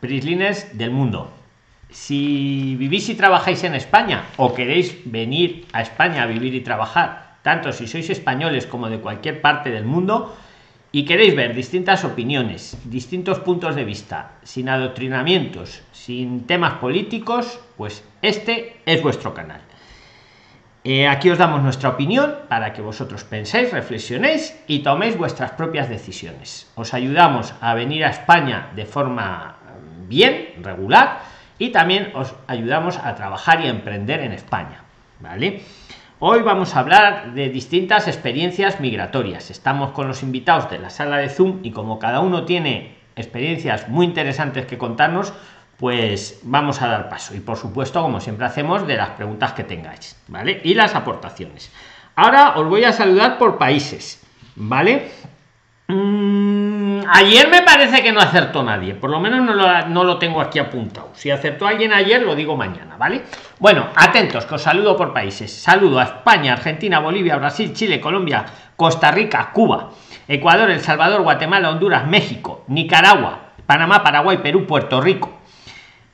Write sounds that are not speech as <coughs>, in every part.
prislines del mundo. Si vivís y trabajáis en España o queréis venir a España a vivir y trabajar, tanto si sois españoles como de cualquier parte del mundo, y queréis ver distintas opiniones, distintos puntos de vista, sin adoctrinamientos, sin temas políticos, pues este es vuestro canal. Eh, aquí os damos nuestra opinión para que vosotros penséis, reflexionéis y toméis vuestras propias decisiones. Os ayudamos a venir a España de forma bien, regular, y también os ayudamos a trabajar y a emprender en España. ¿Vale? Hoy vamos a hablar de distintas experiencias migratorias. Estamos con los invitados de la sala de Zoom y como cada uno tiene experiencias muy interesantes que contarnos, pues vamos a dar paso y por supuesto como siempre hacemos de las preguntas que tengáis vale y las aportaciones ahora os voy a saludar por países vale mm, ayer me parece que no acertó nadie. Por lo menos no lo, tengo aquí apuntado. Si acertó alguien ayer lo digo mañana vale bueno atentos que os saludo por países. Saludo a españa argentina bolivia brasil chile colombia costa rica cuba ecuador el salvador guatemala honduras méxico nicaragua panamá paraguay perú puerto rico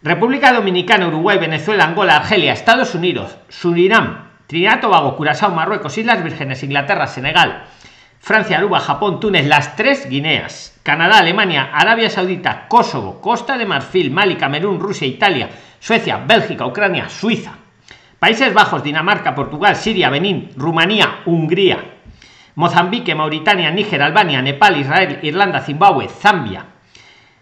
República Dominicana, Uruguay, Venezuela, Angola, Argelia, Estados Unidos, Surinam, Trinidad, Tobago, Curazao, Marruecos, Islas Vírgenes, Inglaterra, Senegal, Francia, Aruba, Japón, Túnez, las tres Guineas, Canadá, Alemania, Arabia Saudita, Kosovo, Costa de Marfil, Mali, Camerún, Rusia, Italia, Suecia, Bélgica, Ucrania, Suiza, Países Bajos, Dinamarca, Portugal, Siria, Benín, Rumanía, Hungría, Mozambique, Mauritania, Níger, Albania, Nepal, Israel, Irlanda, Zimbabue, Zambia,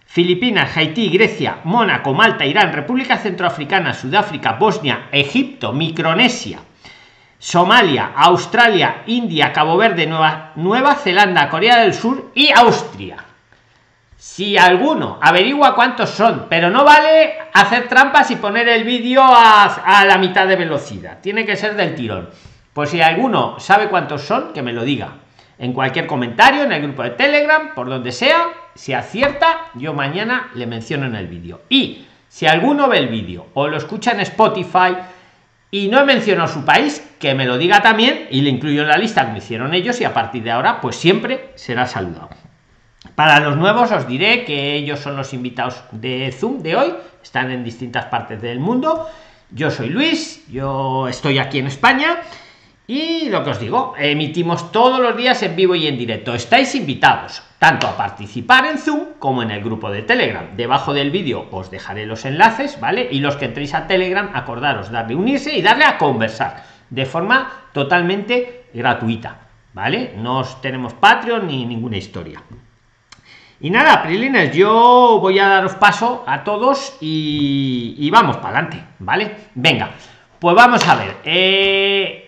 Filipinas, Haití, Grecia, Mónaco, Malta, Irán, República Centroafricana, Sudáfrica, Bosnia, Egipto, Micronesia, Somalia, Australia, India, Cabo Verde, Nueva, Nueva Zelanda, Corea del Sur y Austria. Si alguno averigua cuántos son, pero no vale hacer trampas y poner el vídeo a, a la mitad de velocidad, tiene que ser del tirón. Pues si alguno sabe cuántos son, que me lo diga en cualquier comentario, en el grupo de Telegram, por donde sea, si acierta, yo mañana le menciono en el vídeo. Y si alguno ve el vídeo o lo escucha en Spotify y no he mencionado su país, que me lo diga también y le incluyo en la lista como hicieron ellos y a partir de ahora, pues siempre será saludado. Para los nuevos os diré que ellos son los invitados de Zoom de hoy, están en distintas partes del mundo. Yo soy Luis, yo estoy aquí en España y lo que os digo, emitimos todos los días en vivo y en directo. Estáis invitados tanto a participar en Zoom como en el grupo de Telegram. Debajo del vídeo os dejaré los enlaces, ¿vale? Y los que entréis a Telegram, acordaros darle unirse y darle a conversar de forma totalmente gratuita, ¿vale? No tenemos Patreon ni ninguna historia. Y nada, Prilines, yo voy a daros paso a todos y, vamos para adelante, ¿vale? Venga, pues vamos a ver. Eh,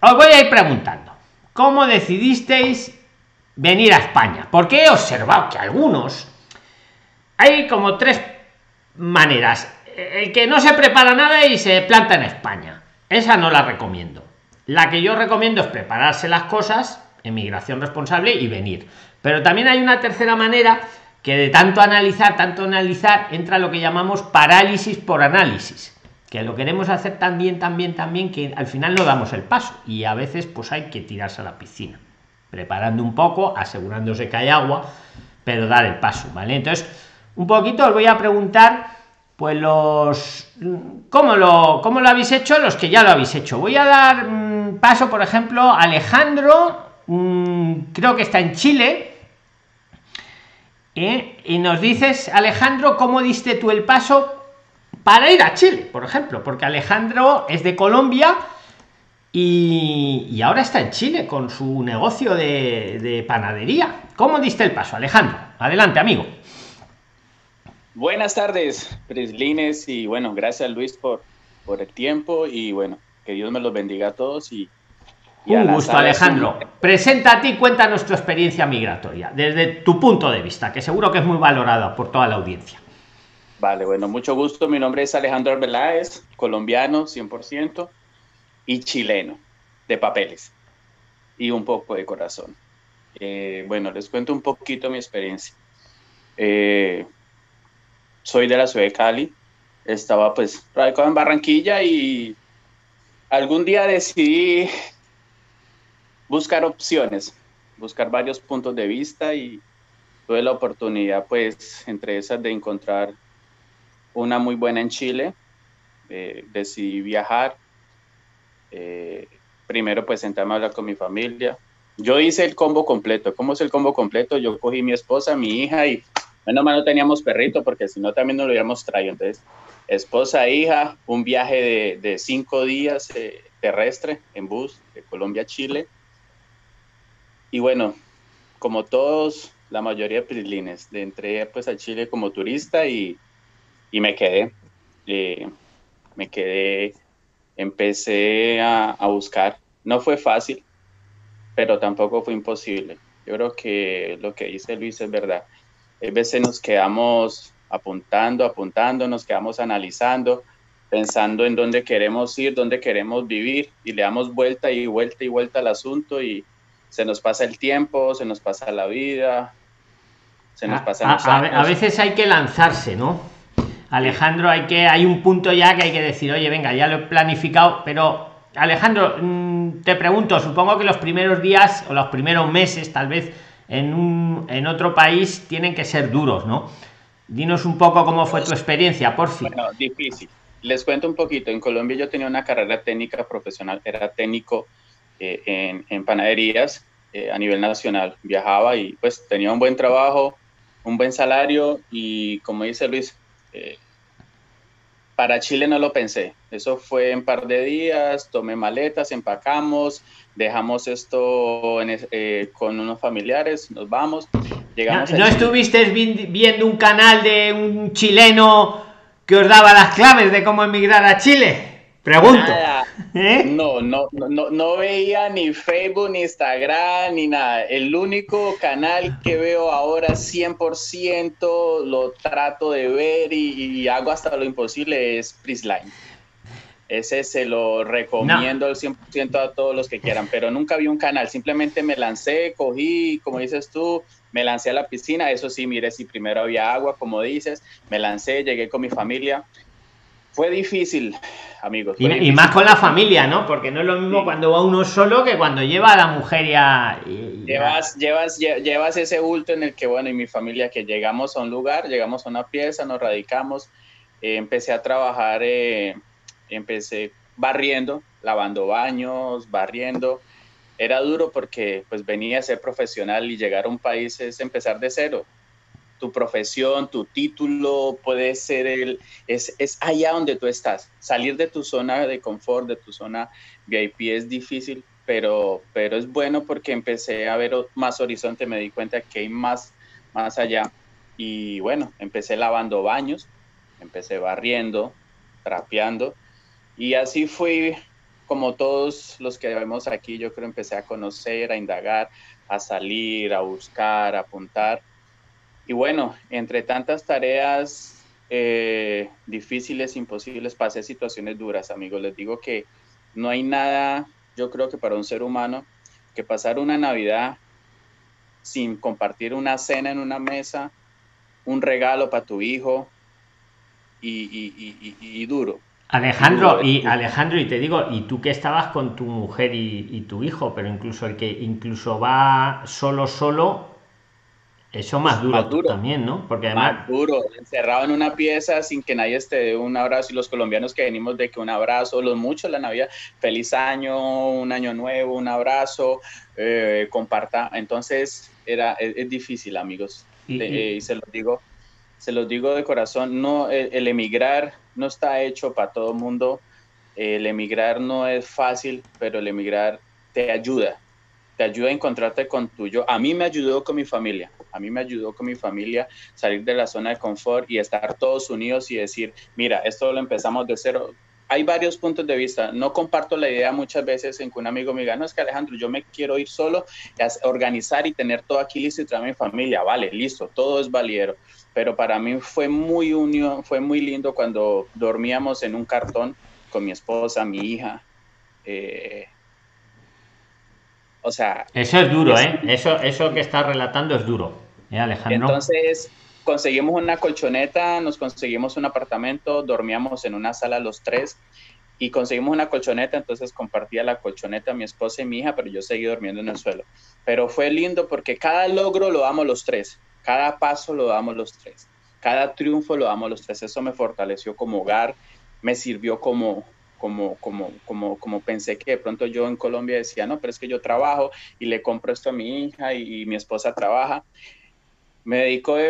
os voy a ir preguntando. ¿Cómo decidisteis venir a España? Porque he observado que algunos hay como tres maneras. El que no se prepara nada y se planta en España. Esa no la recomiendo. La que yo recomiendo es prepararse las cosas, emigración responsable y venir. Pero también hay una tercera manera que de tanto analizar, tanto analizar, entra lo que llamamos parálisis por análisis que lo queremos hacer también, también, también, que al final no damos el paso y a veces pues hay que tirarse a la piscina, preparando un poco, asegurándose que hay agua, pero dar el paso, ¿vale? Entonces, un poquito os voy a preguntar, pues los, ¿cómo lo, cómo lo habéis hecho? Los que ya lo habéis hecho. Voy a dar mm, paso, por ejemplo, Alejandro, mm, creo que está en Chile, ¿eh? y nos dices, Alejandro, ¿cómo diste tú el paso para ir a Chile, por ejemplo, porque Alejandro es de Colombia y, ahora está en Chile con su negocio de, panadería. ¿Cómo diste el paso, Alejandro? Adelante, amigo. Buenas tardes, Prislines, y bueno, gracias Luis por, por el tiempo y bueno, que Dios me los bendiga a todos y, un gusto, Alejandro. Presenta a ti, cuéntanos tu experiencia migratoria, desde tu punto de vista, que seguro que es muy valorada por toda la audiencia. Vale, bueno, mucho gusto. Mi nombre es Alejandro Arbeláez, colombiano 100% y chileno, de papeles y un poco de corazón. Eh, bueno, les cuento un poquito mi experiencia. Eh, soy de la ciudad de Cali, estaba pues radicado en Barranquilla y algún día decidí buscar opciones, buscar varios puntos de vista y tuve la oportunidad pues entre esas de encontrar una muy buena en Chile. Eh, decidí viajar. primero pues sentarme a hablar con mi familia. Yo hice el combo completo. ¿Cómo es el combo completo? Yo cogí mi esposa, mi hija y menos mal no teníamos perrito porque si no también nos lo hubiéramos traído. Entonces, esposa, hija, un viaje de, de cinco días terrestre en bus de Colombia a Chile. Y bueno, como todos, la mayoría de prislines, entré pues a Chile como turista y, y me quedé. Eh, me quedé, empecé a, a, buscar. No fue fácil, pero tampoco fue imposible. Yo creo que lo que dice Luis es verdad. A veces nos quedamos apuntando, apuntando, nos quedamos analizando, pensando en dónde queremos ir, dónde queremos vivir y le damos vuelta y vuelta y vuelta al asunto y se nos pasa el tiempo, se nos pasa la vida, se nos pasa a, veces hay que lanzarse, ¿no? Alejandro, hay que hay un punto ya que hay que decir, oye, venga, ya lo he planificado, pero Alejandro, mm, te pregunto, supongo que los primeros días o los primeros meses, tal vez en, un, en otro país, tienen que ser duros, ¿no? Dinos un poco cómo fue tu experiencia, por fin. Bueno, difícil les cuento un poquito. En Colombia yo tenía una carrera técnica profesional, era técnico eh, en, panaderías eh, a nivel nacional. Viajaba y pues tenía un buen trabajo, un buen salario y como dice Luis, eh, para Chile no lo pensé. Eso fue en par de días, tomé maletas, empacamos, dejamos esto con unos familiares, nos vamos. Llegamos ¿No, estuviste viendo un canal de un chileno que os daba las claves de cómo emigrar a Chile? Pregunto. ¿Eh? No, no, no, no veía ni Facebook, ni Instagram, ni nada. El único canal que veo ahora 100% lo trato de ver y, hago hasta lo imposible es Prisline. Ese se lo recomiendo al 100% a todos los que quieran, pero nunca vi un canal. Simplemente me lancé, cogí, como dices tú, me lancé a la piscina, eso sí, mire si primero había agua, como dices, me lancé, llegué con mi familia. Fue difícil, amigos. y, más con la familia, ¿no? Porque no es lo mismo cuando va uno solo que cuando lleva a la mujer ya. Llevas, llevas, llevas ese bulto en el que, bueno, y mi familia, que llegamos a un lugar, llegamos a una pieza, nos radicamos, eh, empecé a trabajar, eh, empecé barriendo, lavando baños, barriendo, era duro porque pues venía a ser profesional y llegar a un país es empezar de cero. Tu profesión, tu título puede ser el, es, es allá donde tú estás. Salir de tu zona de confort, de tu zona VIP es difícil, pero, pero es bueno porque empecé a ver más horizonte, me di cuenta que hay más, más allá. Y bueno, empecé lavando baños, empecé barriendo, trapeando, y así fui como todos los que vemos aquí, yo creo empecé a conocer, a indagar, a salir, a buscar, a apuntar. Y bueno, entre tantas tareas eh, difíciles, imposibles, pasé situaciones duras, amigos. Les digo que no hay nada, yo creo que para un ser humano, que pasar una Navidad sin compartir una cena en una mesa, un regalo para tu hijo y duro Alejandro, y Alejandro, y te digo, y tú que estabas con tu mujer y, tu hijo, pero incluso el que incluso va solo, solo, eso más duro, también, ¿no? Porque además... Más duro, encerrado en una pieza sin que nadie esté de un abrazo, y los colombianos que venimos de que un abrazo, los muchos la Navidad, feliz año, un año nuevo, un abrazo, eh, comparta, entonces era, es, difícil, amigos, y, y se los digo, se los digo de corazón, no, el, emigrar no está hecho para todo el mundo, el emigrar no es fácil, pero el emigrar te ayuda, te ayuda a encontrarte con tuyo. A mí me ayudó con mi familia, a mí me ayudó con mi familia salir de la zona de confort y estar todos unidos y decir, mira, esto lo empezamos de cero. Hay varios puntos de vista. No comparto la idea muchas veces en que un amigo me diga, no, es que Alejandro, yo me quiero ir solo, organizar y tener todo aquí listo y traer a mi familia. Vale, listo, todo es validero pero para mí fue muy unión, fue muy lindo cuando dormíamos en un cartón con mi esposa, mi hija. Eh, o sea... Eso es duro, ¿eh? Eso, eso que estás relatando es duro, ¿eh, Alejandro? Entonces conseguimos una colchoneta, nos conseguimos un apartamento, dormíamos en una sala los tres y conseguimos una colchoneta, entonces compartía la colchoneta mi esposa y mi hija, pero yo seguí durmiendo en el suelo. Pero fue lindo porque cada logro lo damos los tres cada paso lo damos los tres. cada triunfo lo amo los tres. Eso me fortaleció como hogar, me sirvió como, como, como, como, como pensé que de pronto yo en Colombia decía, no, pero es que yo trabajo y le compro esto a mi hija y, mi esposa trabaja. Me dedicó a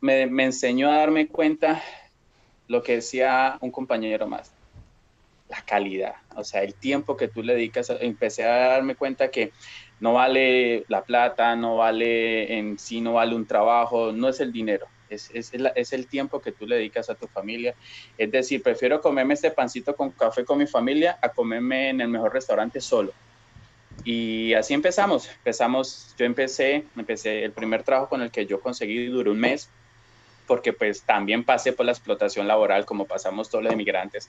me, me enseñó a darme cuenta lo que decía un compañero más, la calidad, o sea, el tiempo que tú le dedicas. Empecé a darme cuenta que no vale la plata, no vale en sí, no vale un trabajo, no es el dinero, es, es, es, el tiempo que tú le dedicas a tu familia. Es decir, prefiero comerme este pancito con café con mi familia a comerme en el mejor restaurante solo. Y así empezamos. Empezamos, yo empecé, empecé el primer trabajo con el que yo conseguí duró un mes porque pues también pasé por la explotación laboral como pasamos todos los inmigrantes.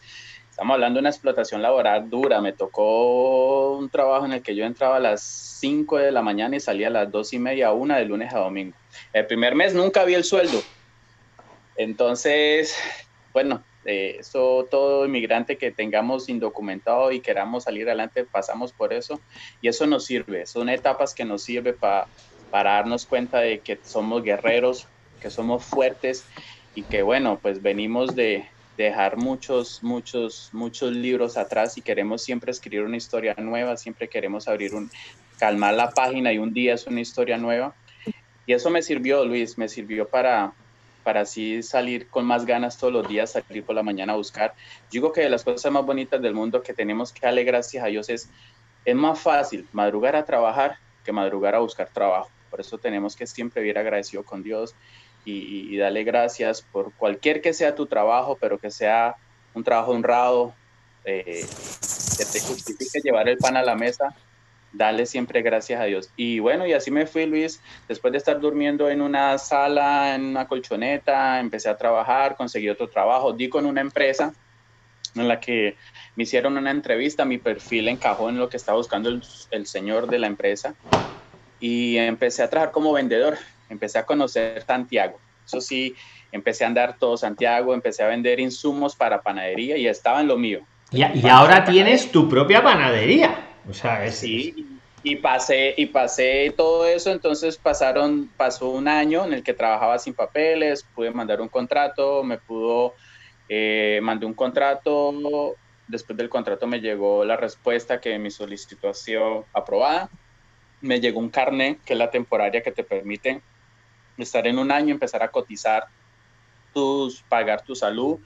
Estamos hablando de una explotación laboral dura. Me tocó un trabajo en el que yo entraba a las 5 de la mañana y salía a las 2 y media, una de lunes a domingo. El primer mes nunca vi el sueldo. Entonces, bueno, eh, eso todo inmigrante que tengamos indocumentado y queramos salir adelante, pasamos por eso. Y eso nos sirve. Son etapas que nos sirve para darnos cuenta de que somos guerreros, que somos fuertes y que bueno, pues venimos de, dejar muchos, muchos, muchos libros atrás y queremos siempre escribir una historia nueva, siempre queremos abrir un, calmar la página y un día es una historia nueva. Y eso me sirvió, Luis, me sirvió para, para así salir con más ganas todos los días, salir por la mañana a buscar. digo que de las cosas más bonitas del mundo que tenemos que darle gracias a Dios es, es más fácil madrugar a trabajar que madrugar a buscar trabajo. Por eso tenemos que siempre vivir agradecido con Dios y, darle gracias por cualquier que sea tu trabajo, pero que sea un trabajo honrado, eh, que te justifique llevar el pan a la mesa, dale siempre gracias a Dios. Y bueno, y así me fui, Luis, después de estar durmiendo en una sala, en una colchoneta, empecé a trabajar, conseguí otro trabajo, di con una empresa en la que me hicieron una entrevista, mi perfil encajó en lo que estaba buscando el, el señor de la empresa y empecé a trabajar como vendedor empecé a conocer Santiago. Eso sí, empecé a andar todo Santiago, empecé a vender insumos para panadería y estaba en lo mío. Y, ahora tienes tu propia panadería. O sea, Sí, y pasé, y pasé todo eso, entonces pasaron, pasó un año en el que trabajaba sin papeles, pude mandar un contrato, me pudo, eh, mandé un contrato, después del contrato me llegó la respuesta que mi solicitud ha sido aprobada, me llegó un carnet, que es la temporaria que te permite estar en un año, empezar a cotizar, tus, pagar tu salud,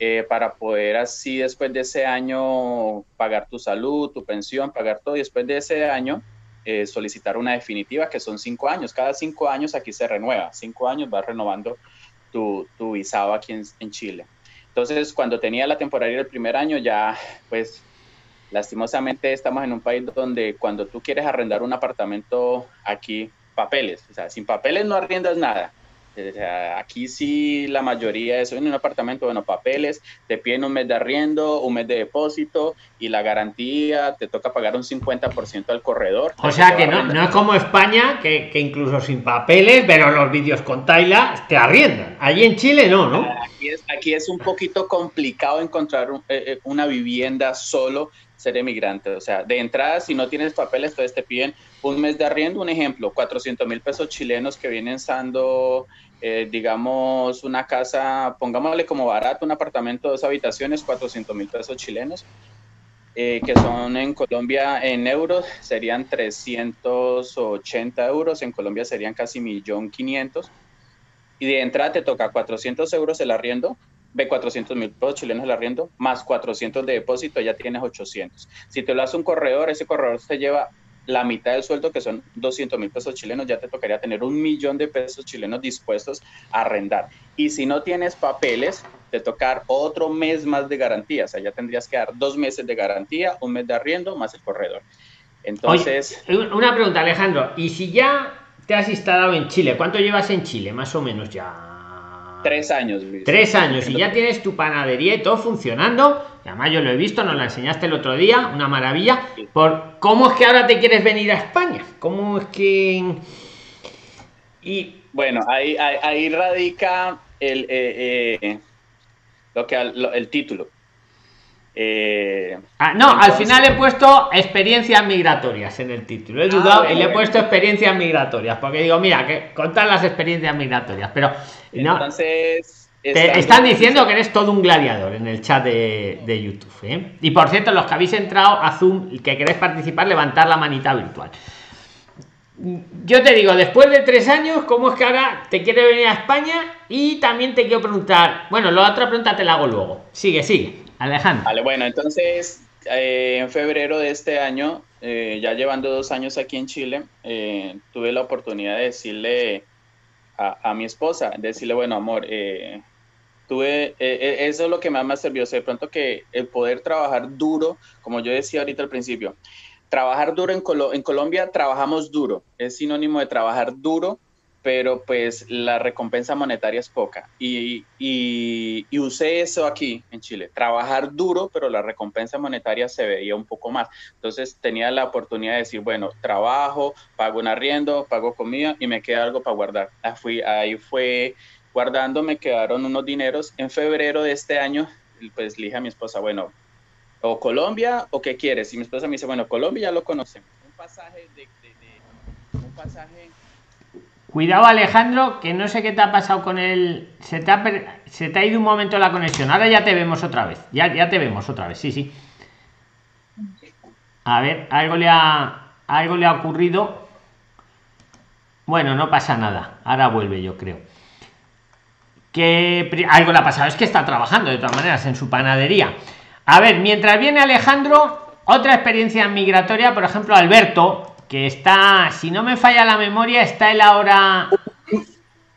eh, para poder así después de ese año pagar tu salud, tu pensión, pagar todo, y después de ese año eh, solicitar una definitiva, que son cinco años. Cada cinco años aquí se renueva, cinco años vas renovando tu, visado aquí en, en Chile. Entonces, cuando tenía la temporalidad del primer año, ya pues lastimosamente estamos en un país donde cuando tú quieres arrendar un apartamento aquí papeles. O sea, sin papeles no arriendas nada. Aquí sí la mayoría es en un apartamento, bueno, papeles, te piden un mes de arriendo, un mes de depósito y la garantía te toca pagar un 50% al corredor. O sea que no, no es como España, que, que, incluso sin papeles, pero los vídeos con Taila te arriendan. Allí en Chile no, ¿no? Aquí es, aquí es un poquito complicado encontrar eh, eh, una vivienda solo ser emigrante. O sea, de entrada, si no tienes papeles, entonces te piden un mes de arriendo. Un ejemplo, 400 mil pesos chilenos que vienen siendo, eh, digamos, una casa, pongámosle como barato, un apartamento dos habitaciones, 400 mil pesos chilenos. Eh, que son en Colombia en euros, serían 380 euros, en Colombia serían casi 1.500.000. Y de entrada te toca 400 euros el arriendo, ve 400 mil pesos chilenos el arriendo, más 400 de depósito, ya tienes 800. Si te lo hace un corredor, ese corredor te lleva la mitad del sueldo, que son 200 mil pesos chilenos, ya te tocaría tener un millón de pesos chilenos dispuestos a arrendar. Y si no tienes papeles, te tocar otro mes más de garantía, o sea, ya tendrías que dar dos meses de garantía, un mes de arriendo, más el corredor. Entonces... una pregunta, Alejandro, ¿y si ya te has instalado en Chile? ¿Cuánto llevas en Chile, más o menos ya? Tres años, Tres años y ya tienes tu panadería y todo funcionando. Además, yo lo he visto, nos la enseñaste el otro día, una maravilla. Por cómo es que ahora te quieres venir a España. ¿Cómo es que.? Y. Bueno, ahí, ahí, radica el, eh, eh, lo que, el título. Eh, ah, no, al final he puesto experiencias migratorias en el título. He ah, dudado y le he puesto experiencias migratorias, porque digo, mira, que contar las experiencias migratorias, pero no. Entonces. Te están diciendo que eres todo un gladiador en el chat de, YouTube. ¿eh? Y por cierto, los que habéis entrado a Zoom y que queréis participar, levantar la manita virtual. Yo te digo, después de tres años, ¿cómo es que ahora te quiere venir a España? Y también te quiero preguntar, bueno, la otra pregunta te la hago luego. Sigue, sigue. Alejandro. Vale, bueno, entonces eh, en febrero de este año, eh, ya llevando dos años aquí en Chile, eh, tuve la oportunidad de decirle a, mi esposa, decirle, bueno, amor, tuve, eso es lo que más me sirvió, de pronto que el poder trabajar duro, como yo decía ahorita al principio, trabajar duro en, en Colombia, trabajamos duro, es sinónimo de trabajar duro pero pues la recompensa monetaria es poca. Y, y, usé eso aquí en Chile, trabajar duro, pero la recompensa monetaria se veía un poco más. Entonces tenía la oportunidad de decir, bueno, trabajo, pago un arriendo, pago comida y me queda algo para guardar. Ahí, fui, ahí fue guardando, me quedaron unos dineros. En febrero de este año, pues le dije a mi esposa, bueno, o Colombia o qué quieres. Y mi esposa me dice, bueno, Colombia ya lo conocemos. Un pasaje de, de un pasaje Cuidado Alejandro, que no sé qué te ha pasado con el... Se te ha, se te ha ido un momento la conexión. Ahora ya te vemos otra vez. Ya, ya te vemos otra vez, sí, sí. A ver, algo le ha, algo le ha ocurrido. Bueno, no pasa nada. Ahora vuelve, yo creo. Que algo le ha pasado. Es que está trabajando de todas maneras en su panadería. A ver, mientras viene Alejandro, otra experiencia migratoria, por ejemplo, Alberto, que está, si no me falla la memoria, está él ahora.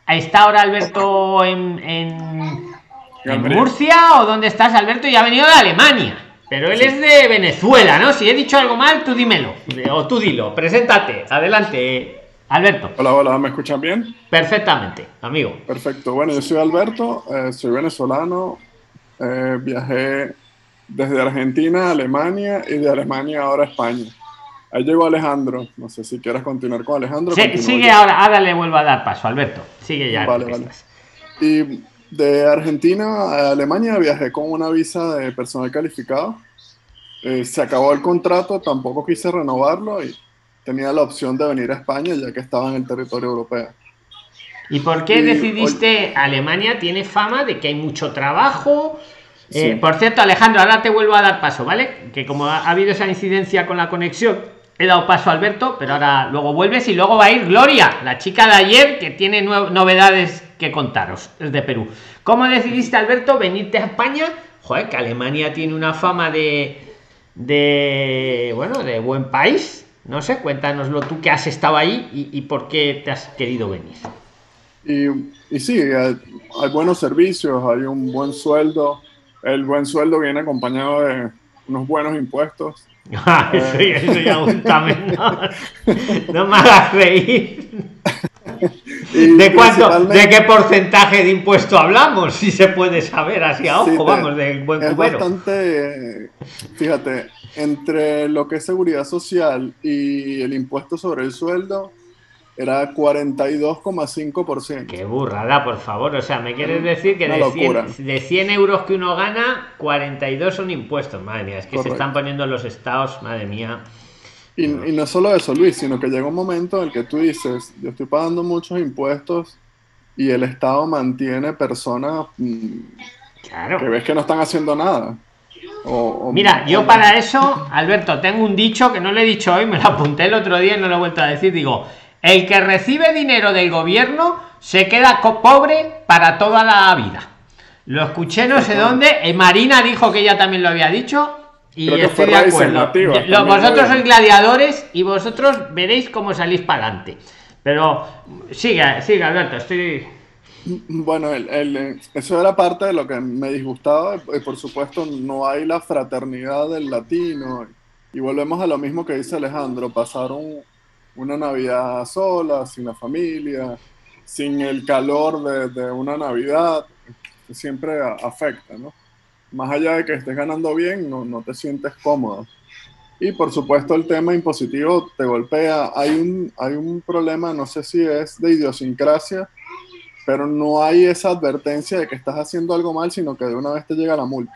Está ahora Alberto en, en, Murcia o dónde estás, Alberto, y ha venido de Alemania. Pero él es de Venezuela, ¿no? Si he dicho algo mal, tú dímelo. O tú dilo. Preséntate. Adelante, Alberto. Hola, hola, ¿me escuchan bien? Perfectamente, amigo. Perfecto. Bueno, yo soy Alberto, eh, soy venezolano. Eh, viajé desde Argentina a Alemania y de Alemania ahora a España. Ahí llegó Alejandro. No sé si quieres continuar con Alejandro. Sí, sigue ahora, ahora le vuelvo a dar paso, Alberto. Sigue ya. Vale, vale. Y de Argentina a Alemania viajé con una visa de personal calificado. Eh, se acabó el contrato, tampoco quise renovarlo y tenía la opción de venir a España ya que estaba en el territorio europeo. ¿Y por qué decidiste? Alemania tiene fama de que hay mucho trabajo. Eh, por cierto, Alejandro, ahora te vuelvo a dar paso, ¿vale? Que como ha habido esa incidencia con la conexión, he dado paso a Alberto, pero ahora luego vuelves y luego va a ir Gloria, la chica de ayer que tiene novedades que contaros, es de Perú. ¿Cómo decidiste, Alberto, venirte a España? Joder, que Alemania tiene una fama de, de bueno, de buen país. No sé, cuéntanoslo tú que has estado ahí y, por qué te has querido venir. Y, y sí, hay, buenos servicios, hay un buen sueldo. El buen sueldo viene acompañado de unos buenos impuestos Ah, eso, eso ya gusta menos. No me hagas reír. ¿De cuánto, de qué porcentaje de impuesto hablamos? Si se puede saber así a ojo, vamos, del buen es bastante, fíjate, entre lo que es seguridad social y el impuesto sobre el sueldo, era 42,5%. Qué burrada, por favor. O sea, me quieres decir que de 100, de 100, euros que uno gana, 42 son impuestos. Madre mía, es que se están poniendo los estados, madre mía. Y, no solo eso, Luis, sino que llega un momento en el que tú dices, yo estoy pagando muchos impuestos y el Estado mantiene personas mm, que ves que no están haciendo nada. Mira, yo para eso, Alberto, tengo un dicho que no le he dicho hoy, me lo apunté el otro día y no lo he vuelto a decir. Digo, el que recibe dinero del gobierno se queda pobre para toda la vida. Lo escuché no sé dónde. Eh, Marina dijo que ella también lo había dicho. Y estoy de acuerdo. vosotros sois gladiadores y vosotros veréis cómo salís para adelante. Pero sigue, sigue, Alberto, estoy. Bueno, eso era parte de lo que me disgustaba. Y por supuesto, no hay la fraternidad del latino. Y volvemos a lo mismo que dice Alejandro: pasaron una Navidad sola, sin la familia, sin el calor de, una Navidad, siempre afecta, ¿no? Más allá de que estés ganando bien, no, no te sientes cómodo. Y por supuesto el tema impositivo te golpea. Hay un, hay un problema, no sé si es de idiosincrasia, pero no hay esa advertencia de que estás haciendo algo mal, sino que de una vez te llega la multa.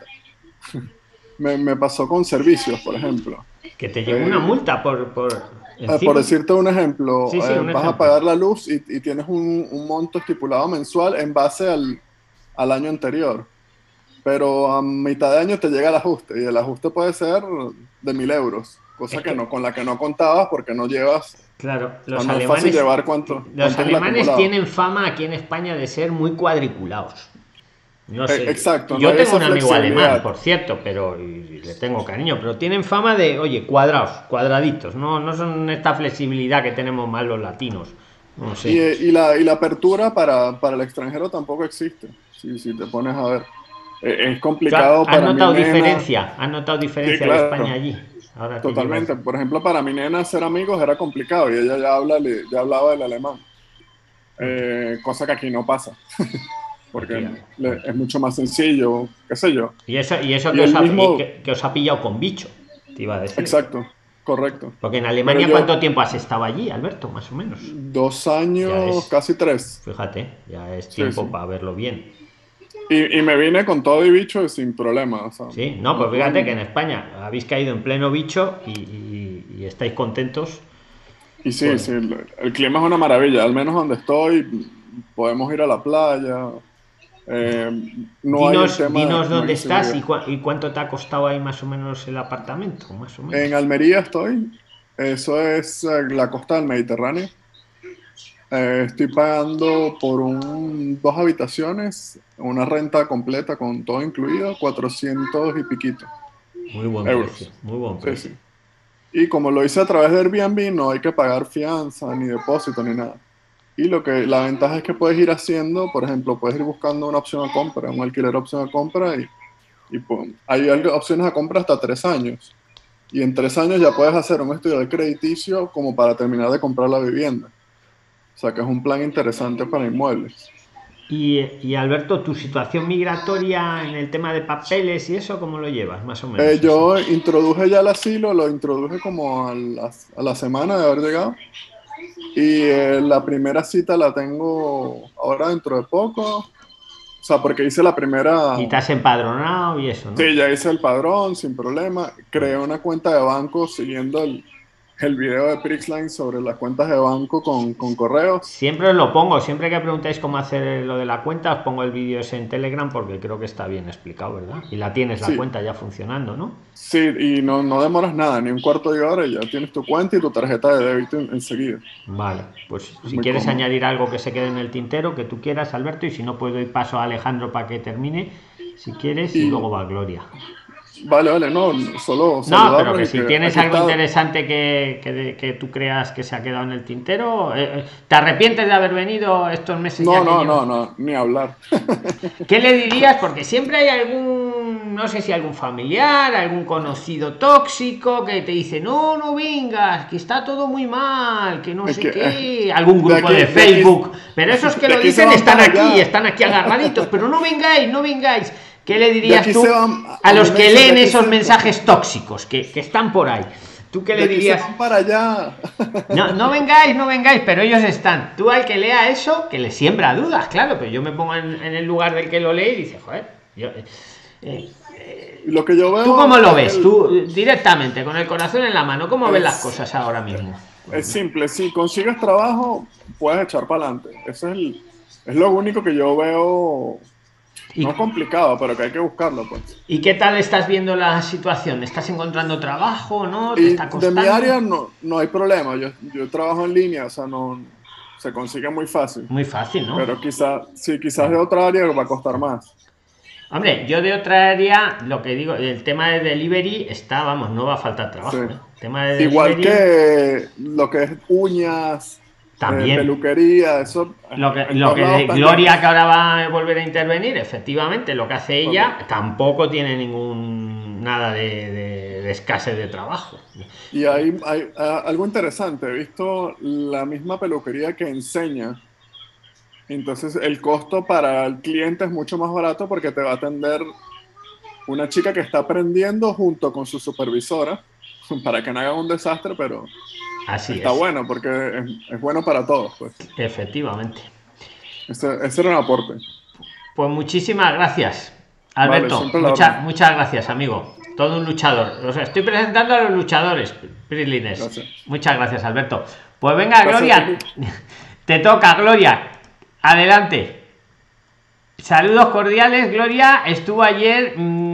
<laughs> me, me pasó con servicios, por ejemplo. Que te llegó una Eh, multa por... por... Eh, encima. por decirte un ejemplo, Sí, sí, eh, un vas a ejemplo. pagar la luz y, y tienes un, un monto estipulado mensual en base al, al año anterior. Pero a mitad de año te llega el ajuste y el ajuste puede ser de mil euros, cosa Es que, que- no, con la que no contabas porque no llevas, Claro, los no es alemanes... fácil llevar cuánto. Los alemanes tienen fama aquí en España de ser muy cuadriculados. No Eh, sé. exacto, Yo no tengo un amigo alemán, por cierto, pero y le tengo cariño, pero tienen fama de, oye, cuadrados, cuadraditos. No, no son esta flexibilidad que tenemos más los latinos. No sé. Y, eh, y la, y la apertura para, para el extranjero tampoco existe, si, si te pones a ver. Eh, es ¿Tú has, complicado has para mi notado nena. diferencia? ¿Has notado diferencia de claro. España allí? Ahora Totalmente. Por ejemplo, para mi nena ser amigos era complicado y ella ya, habla, ya hablaba el alemán. Eh, cosa que aquí no pasa. <laughs> Porque le- es mucho más sencillo, qué sé yo. Y eso, y eso Y que, os ha, mismo- que- que os ha pillado con bicho, te iba a decir. Exacto, correcto. Porque en Alemania, yo- ¿cuánto tiempo has estado allí, Alberto? Más o menos. Dos años, es. casi tres. Fíjate, ya es tiempo sí. para verlo bien. Y, y me vine con todo y bicho sin problema. o sea, Sí, no, pues fíjate que en España habéis caído en pleno bicho y, y- y estáis contentos. Y sí, Bueno. sí, el, el clima es una maravilla. Al menos donde estoy, podemos ir a la playa. Eh, no dinos hay tema dinos de dónde estás y, cua- y cuánto te ha costado ahí más o menos el apartamento, más o menos. En Almería estoy. Eso es eh, la costa del Mediterráneo. Eh, estoy pagando por un, dos habitaciones, una renta completa con todo incluido, 400 y piquito. Muy buen euros. precio, muy buen Sí, precio. sí. Y como lo hice a través de Airbnb, no hay que pagar fianza, ni depósito, ni nada. Y lo que la ventaja es que puedes ir haciendo, por ejemplo, puedes ir buscando una opción a compra, un alquiler opción a compra, y, y pum, hay opciones a compra hasta tres años. Y en tres años ya puedes hacer un estudio de crediticio como para terminar de comprar la vivienda. O sea que es un plan interesante para inmuebles. Y, y, Alberto, tu situación migratoria en el tema de papeles y eso, ¿cómo lo llevas, más o menos? Eh, yo introduje ya el asilo, lo introduje como a la, a la semana de haber llegado. Y eh, la primera cita la tengo ahora dentro de poco. O sea, porque hice la primera... Y has empadronado y eso, ¿no? Sí, ya hice el padrón sin problema. Creé una cuenta de banco siguiendo el, el video de Prixline sobre las cuentas de banco con, con correos. Siempre os lo pongo, siempre que preguntáis cómo hacer lo de la cuenta, os pongo el vídeo ese en Telegram porque creo que está bien explicado, ¿verdad? Y la tienes la Sí. cuenta ya funcionando, ¿no? Sí, y no, no demoras nada, ni un cuarto de hora y ya tienes tu cuenta y tu tarjeta de débito en- enseguida. Vale, pues si quieres cómodo. añadir algo que se quede en el tintero, que tú quieras, Alberto, y si no, pues doy paso a Alejandro para que termine, si quieres, y, Y- luego va Gloria. Vale, vale, no, solo No, pero que si tienes algo está- interesante que, que, que tú creas que se ha quedado en el tintero, eh, eh, ¿te arrepientes de haber venido estos meses? ya No, que no, no, no, ni hablar. <laughs> ¿Qué le dirías? Porque siempre hay algún, no sé si algún familiar, algún conocido tóxico que te dice, no, no vengas, que está todo muy mal, que no Es sé que, qué, <laughs> algún de grupo aquí- de, de aquí- Facebook. pero esos que lo dicen están aquí, allá. están aquí agarraditos, pero no vengáis, no vengáis. ¿Qué le dirías tú van- a los a que leen esos se- mensajes tóxicos que, que están por ahí? ¿Tú qué le dirías? van para allá. No, no vengáis, no vengáis, pero ellos están. Tú al que lea eso, que le siembra dudas, claro, pero yo me pongo en, en el lugar del que lo lee y dice, joder, yo, eh, Y lo que yo veo. ¿tú cómo lo es ves? el- Tú eh, directamente, con el corazón en la mano, ¿cómo ves Es- las cosas ahora mismo? Es simple, si consigues trabajo, puedes echar para adelante. Eso es, el- es lo único que yo veo. ¿Y, No complicado, pero que hay que buscarlo, pues. y qué tal estás viendo la situación? ¿Estás encontrando trabajo, no? ¿Te está de mi área no, no hay problema. Yo, yo trabajo en línea, o sea, no se consigue muy fácil. Muy fácil, ¿no? Pero quizás, sí, quizás de otra área va a costar más. Hombre, yo de otra área, lo que digo, el tema de delivery está, vamos, no va a faltar trabajo. Sí. ¿eh? El tema de Igual que lo que es uñas, También. peluquería, eso. Lo que, lo que también. Gloria que ahora va a volver a intervenir, efectivamente, lo que hace ella tampoco tiene ningún nada de, de- de escasez de trabajo. Y hay, hay ah, algo interesante, he visto la misma peluquería que enseña. Entonces el costo para el cliente es mucho más barato porque te va a atender una chica que está aprendiendo junto con su supervisora <laughs> para que no hagan un desastre, pero Así está es. bueno porque es, es bueno para todos. Pues. Efectivamente. Ese, ese era un aporte. Pues muchísimas gracias, Alberto. Mucha- muchas gracias, amigo. todo un luchador. O sea, estoy presentando a los luchadores, Prilines. Muchas gracias, Alberto. Pues venga, Gloria, <laughs> te toca, Gloria. Adelante. Saludos cordiales, Gloria. Estuvo ayer. Mm,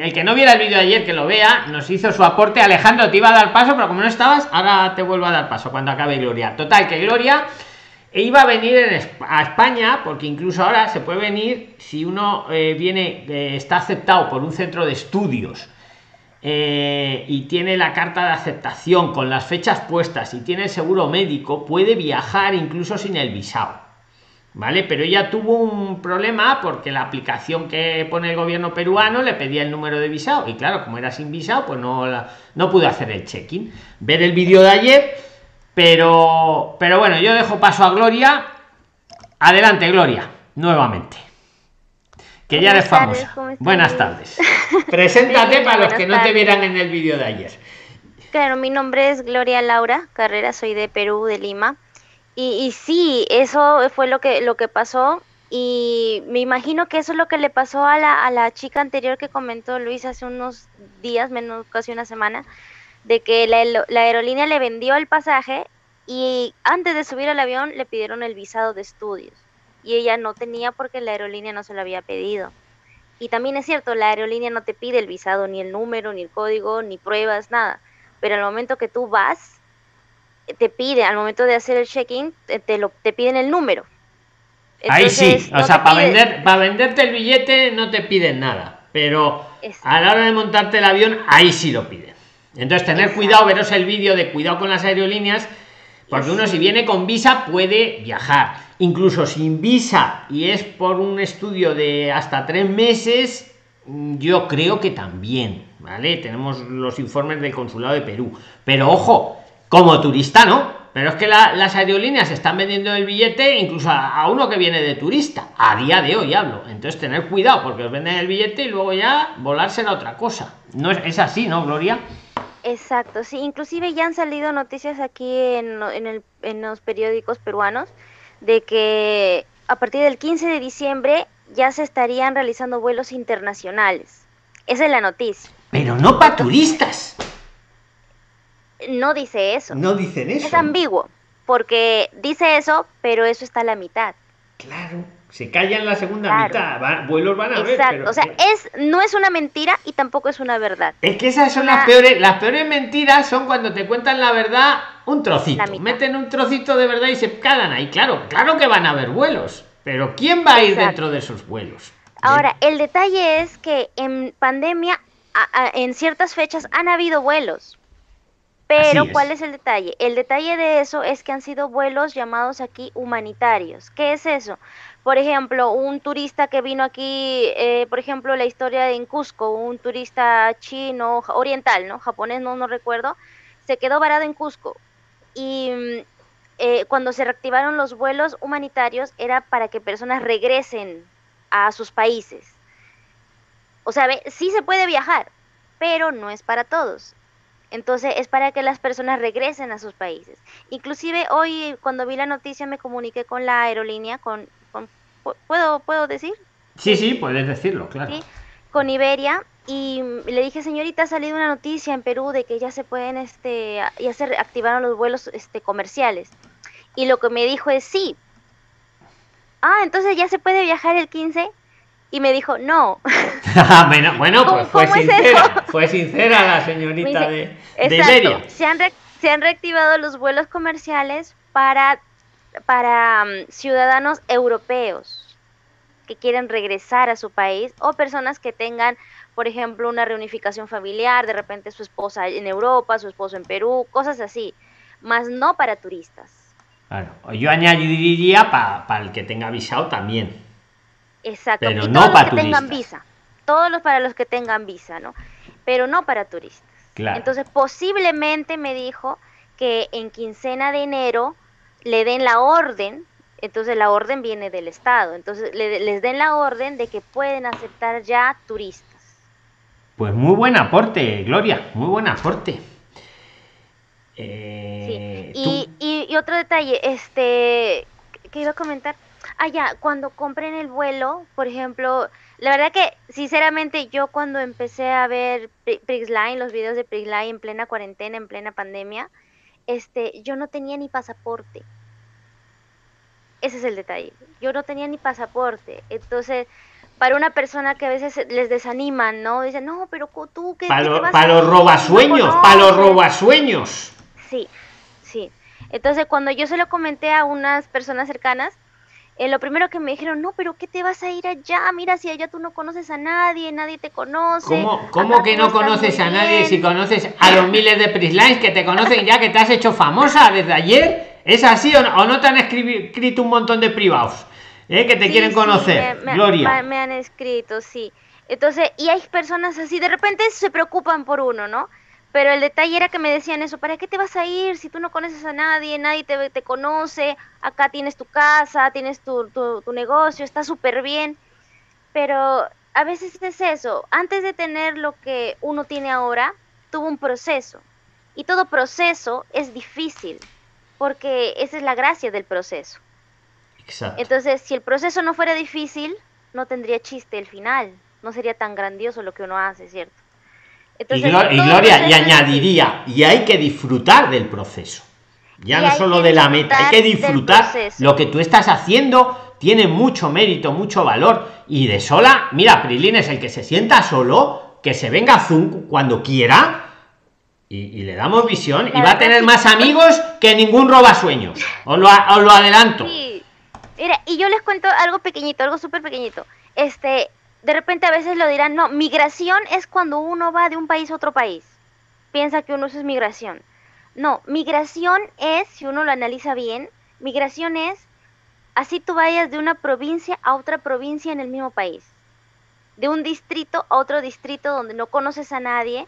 el que no viera el vídeo de ayer, que lo vea, nos hizo su aporte. Alejandro, te iba a dar paso, pero como no estabas, ahora te vuelvo a dar paso cuando acabe Gloria. Total, que Gloria iba a venir a España, porque incluso ahora se puede venir si uno eh, viene, eh, está aceptado por un centro de estudios eh, y tiene la carta de aceptación con las fechas puestas y tiene el seguro médico, puede viajar incluso sin el visado. ¿Vale? Pero ella tuvo un problema porque la aplicación que pone el gobierno peruano le pedía el número de visado y claro, como era sin visado, pues no, no pudo hacer el check-in. Ver el vídeo de ayer pero, pero bueno, yo dejo paso a Gloria. Adelante, Gloria, nuevamente. Que ya eres famosa. Buenas tardes. <laughs> <laughs> Preséntate para los que no te vieran en el vídeo de ayer. Claro, mi nombre es Gloria Laura Carrera, soy de Perú, de Lima. Y, sí, eso fue lo que, lo que pasó. Y me imagino que eso es lo que le pasó a la, a la chica anterior que comentó Luis hace unos días, menos casi una semana, de que la, aerolínea le vendió el pasaje y antes de subir al avión le pidieron el visado de estudios y ella no tenía porque la aerolínea no se lo había pedido. Y también es cierto, la aerolínea no te pide el visado, ni el número, ni el código, ni pruebas, nada. Pero al momento que tú vas, te pide, al momento de hacer el check-in, te, lo, te piden el número. Ahí sí, o sea, para, vender, para venderte el billete no te piden nada, pero a la hora de montarte el avión, ahí sí lo piden. Entonces, tener cuidado, veros el vídeo de cuidado con las aerolíneas, porque uno si viene con visa puede viajar. Incluso sin visa y es por un estudio de hasta tres meses, mm, yo creo que también, ¿vale? Tenemos los informes del consulado de Perú. Pero ojo, como turista no. Pero es que las aerolíneas están vendiendo el billete incluso a, a, uno que viene de turista. A día de hoy hablo. Entonces tener cuidado porque os venden el billete y luego ya volarse a otra cosa. No es, es así, ¿no, Gloria? Exacto, sí, inclusive ya han salido noticias aquí en, el, en los periódicos peruanos de que a partir del 15 de diciembre ya se estarían realizando vuelos internacionales. Esa es la noticia. Pero no para turistas. No dice eso. No dicen eso. Es ambiguo, porque dice eso, pero eso está a la mitad. Claro se callan la segunda mitad, vuelos van a ver. o sea, es, no es una mentira y tampoco es una verdad. Es que esas son las peores, las peores mentiras son cuando te cuentan la verdad un trocito, meten un trocito de verdad y se cagan ahí, claro, claro que van a haber vuelos, pero ¿quién va a ir dentro de esos vuelos? Ahora, el detalle es que en pandemia, en ciertas fechas han habido vuelos. Pero, ¿cuál es el detalle? El detalle de eso es que han sido vuelos llamados aquí humanitarios. ¿Qué es eso? por ejemplo, un turista que vino aquí, eh, por ejemplo, la historia de en Cusco, un turista chino, oriental, ¿no? Japonés, no, no recuerdo, se quedó varado en Cusco. Y mm, eh, cuando se reactivaron los vuelos humanitarios era para que personas regresen a sus países. O sea, sí se puede viajar, pero no es para todos. Entonces es para que las personas regresen a sus países. Inclusive hoy cuando vi la noticia me comuniqué con la aerolínea, con ¿Puedo, ¿Puedo decir? Sí, sí, puedes decirlo, claro. Con Iberia y le dije, señorita, ha salido una noticia en Perú de que ya se pueden, este, ya se activaron los vuelos este, comerciales. Y lo que me dijo es sí. Ah, entonces ya se puede viajar el 15. Y me dijo, no. <laughs> bueno, bueno, pues fue sincera. Fue sincera la señorita de, Iberia. Se han, se han reactivado los vuelos comerciales para para mm, ciudadanos europeos que quieren regresar a su país o personas que tengan, por ejemplo, una reunificación familiar, de repente su esposa en Europa, su esposo en Perú, cosas así, más no para turistas. Claro, yo añadiría para el que tenga visado también. Exacto, pero no todos para los que tengan visa, todos los para los que tengan visa, ¿no? Pero no para turistas. Entonces, posiblemente me dijo que en quincena de enero le den la orden, entonces la orden viene del Estado, entonces les den la orden de que pueden aceptar ya turistas. Pues muy buen aporte, Gloria, muy buen aporte. Eh, y, y, otro detalle, este, que iba a comentar, ah, ya, cuando compren el vuelo, por ejemplo, La verdad que, sinceramente, yo cuando empecé a ver Prixline, los videos de Prixline en plena cuarentena, en plena pandemia, este, yo no tenía ni pasaporte. Ese es el detalle. Yo no tenía ni pasaporte. Entonces, para una persona que a veces les desaniman, ¿no? Dicen, no, pero tú, ¿qué, para, los robasueños, para los robasueños. Sí, sí. Entonces, cuando yo se lo comenté a unas personas cercanas, eh, lo primero que me dijeron, no, pero ¿qué te vas a ir allá? Mira, si allá tú no conoces a nadie, nadie te conoce. ¿Cómo, cómo que no conoces a nadie si conoces a los miles de Prislines que te conocen ya que te has hecho famosa desde ayer? ¿Es así o no, te han escrito un montón de privados? ¿eh? que te quieren conocer, Gloria. Me, han escrito, sí. Entonces, y hay personas así, de repente se preocupan por uno, ¿no? Pero el detalle era que me decían eso, ¿para qué te vas a ir si tú no conoces a nadie, nadie te, te conoce, acá tienes tu casa, tienes tu, tu, tu negocio, está súper bien? Pero a veces es eso, antes de tener lo que uno tiene ahora, tuvo un proceso. Y todo proceso es difícil, porque esa es la gracia del proceso. Entonces, si el proceso no fuera difícil, no tendría chiste el final, no sería tan grandioso lo que uno hace, ¿cierto? Y, Gloria, y añadiría, y hay que disfrutar del proceso, ya no solo de la meta, hay que disfrutar lo que tú estás haciendo, tiene mucho mérito, mucho valor, y de sola, mira, Prilín es el que se sienta solo, que se venga a Zoom cuando quiera, y, le damos visión, y va a tener más amigos que ningún robasueños, os lo, os lo adelanto. Mira, y yo les cuento algo pequeñito, algo súper pequeñito. Este, de repente a veces lo dirán, no, migración es cuando uno va de un país a otro país. Piensa que uno eso es migración. No, migración es, si uno lo analiza bien, migración es así tú vayas de una provincia a otra provincia en el mismo país. De un distrito a otro distrito donde no conoces a nadie.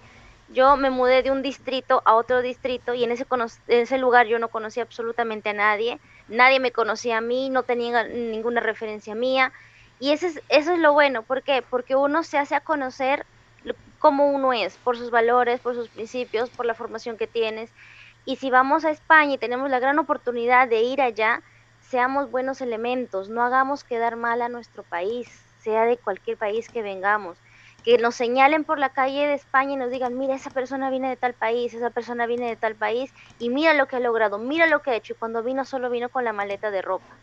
Yo me mudé de un distrito a otro distrito y en ese, en ese lugar yo no conocía absolutamente a nadie nadie me conocía a mí, no tenía ninguna referencia mía. Y eso es, eso es lo bueno, ¿por qué? Porque uno se hace a conocer cómo uno es, por sus valores, por sus principios, por la formación que tienes. Y si vamos a España y tenemos la gran oportunidad de ir allá, seamos buenos elementos, no hagamos quedar mal a nuestro país, sea de cualquier país que vengamos que nos señalen por la calle de España y nos digan, mira, esa persona viene de tal país, esa persona viene de tal país, y mira lo que ha logrado, mira lo que ha hecho, y cuando vino solo vino con la maleta de ropa.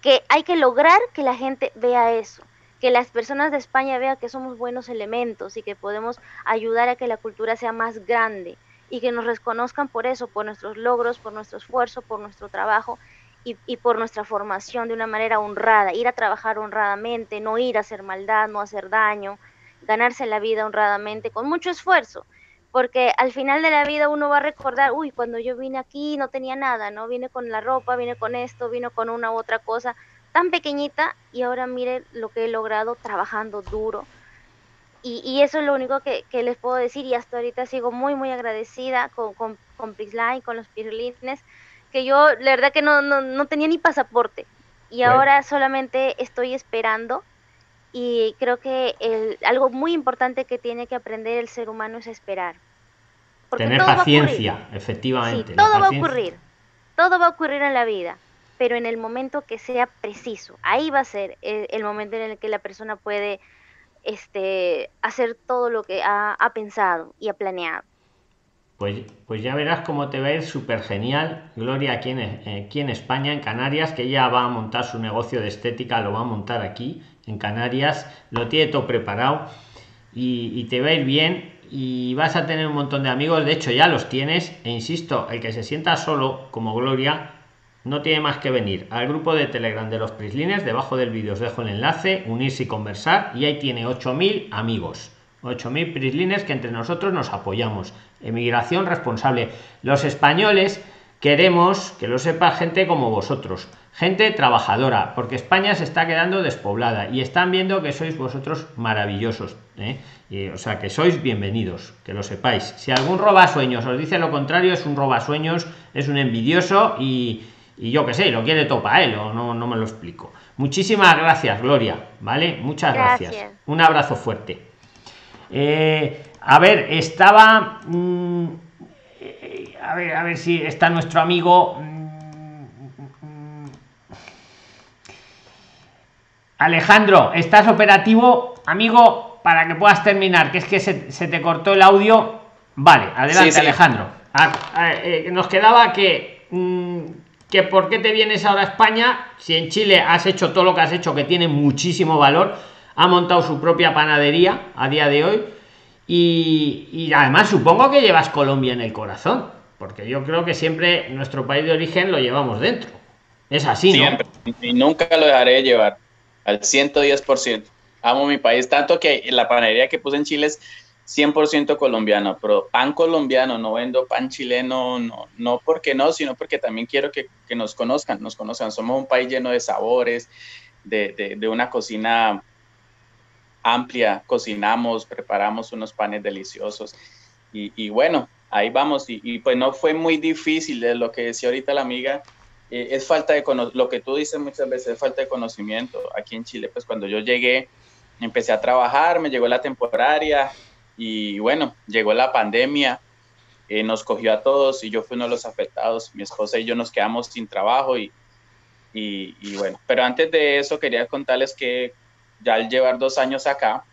Que hay que lograr que la gente vea eso, que las personas de España vean que somos buenos elementos y que podemos ayudar a que la cultura sea más grande y que nos reconozcan por eso, por nuestros logros, por nuestro esfuerzo, por nuestro trabajo y, y, por nuestra formación de una manera honrada, ir a trabajar honradamente, no ir a hacer maldad, no hacer daño, ganarse la vida honradamente con mucho esfuerzo, porque al final de la vida uno va a recordar, uy, cuando yo vine aquí no tenía nada, ¿no? Vine con la ropa, vine con esto, vine con una u otra cosa tan pequeñita y ahora mire lo que he logrado trabajando duro. Y, eso es lo único que, les puedo decir y hasta ahorita sigo muy, muy agradecida con, con, con con los Pirlines, que yo la verdad que no, no, no tenía ni pasaporte y ahora solamente estoy esperando y creo que el, algo muy importante que tiene que aprender el ser humano es esperar. Tener paciencia, efectivamente. todo va a ocurrir, todo va a ocurrir en la vida, pero en el momento que sea preciso, ahí va a ser el, momento en el que la persona puede este, hacer todo lo que ha, pensado y ha planeado. Pues, pues ya verás cómo te va a ir súper genial, Gloria, aquí en, eh, aquí en España, en Canarias, que ella va a montar su negocio de estética, lo va a montar aquí en Canarias, lo tiene todo preparado y, te va a ir bien y vas a tener un montón de amigos, de hecho ya los tienes, e insisto, el que se sienta solo como Gloria no tiene más que venir al grupo de Telegram de los Prislines, debajo del vídeo os dejo el enlace, unirse y conversar y ahí tiene 8000 amigos. 8.000 prislines que entre nosotros nos apoyamos. Emigración responsable. Los españoles queremos que lo sepa gente como vosotros gente trabajadora, porque España se está quedando despoblada y están viendo que sois vosotros maravillosos. ¿eh? Y, o sea, que sois bienvenidos, que lo sepáis. Si algún roba sueños os dice lo contrario, es un roba sueños, es un envidioso y, yo qué sé, lo quiere topa él, o no, no me lo explico. Muchísimas gracias, Gloria, ¿vale? Muchas gracias. Un abrazo fuerte. Eh, a ver, estaba... Mm, eh, a ver, a ver si está nuestro amigo Alejandro, estás operativo, amigo, para que puedas terminar, que es que se, te cortó el audio. Vale, adelante, Alejandro. Ah, ah, eh, nos quedaba que, mm, que por qué te vienes ahora a España si en Chile has hecho todo lo que has hecho, que tiene muchísimo valor, ha montado su propia panadería a día de hoy y, y además supongo que llevas Colombia en el corazón, porque yo creo que siempre nuestro país de origen lo llevamos dentro. Es así, ¿no? Y nunca lo dejaré de llevar al 110%. Amo mi país, tanto que la panadería que puse en Chile es 100% colombiano, pero pan colombiano, no vendo pan chileno, no, no porque no, sino porque también quiero que, que nos conozcan, nos conozcan. Somos un país lleno de sabores, de, de, una cocina amplia, cocinamos, preparamos unos panes deliciosos y, y bueno, ahí vamos. Y, y, pues no fue muy difícil, de lo que decía ahorita la amiga, eh, es falta de lo que tú dices muchas veces es falta de conocimiento. Aquí en Chile, pues cuando yo llegué, empecé a trabajar, me llegó la temporaria, y bueno, llegó la pandemia, eh, nos cogió a todos y yo fui uno de los afectados. Mi esposa y yo nos quedamos sin trabajo y, bueno, pero antes de eso quería contarles que ya al llevar dos años acá,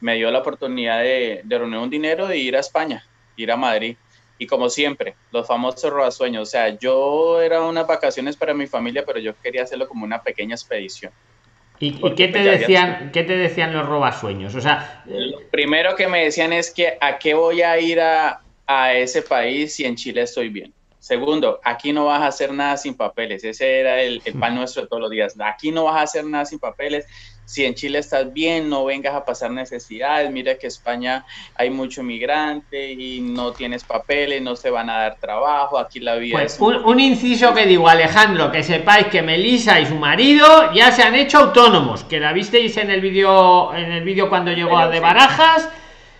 me dio la oportunidad de, de reunir un dinero y ir a España, ir a Madrid. Y como siempre, los famosos robasueños. O sea, yo era unas vacaciones para mi familia, pero yo quería hacerlo como una pequeña expedición. ¿Y, qué te pues, decían, qué te decían los robasueños? O sea, lo primero que me decían es que a qué voy a ir a, a ese país si en Chile estoy bien. Segundo, aquí no vas a hacer nada sin papeles. Ese era el, el, pan nuestro de todos los días. Aquí no vas a hacer nada sin papeles. Si en Chile estás bien, no vengas a pasar necesidades. Mira que España hay mucho migrante y no tienes papeles, no se van a dar trabajo. Aquí la vida pues un, un, inciso que digo, Alejandro, que sepáis que Melisa y su marido ya se han hecho autónomos. Que la visteis en el vídeo en el vídeo cuando llegó a de Barajas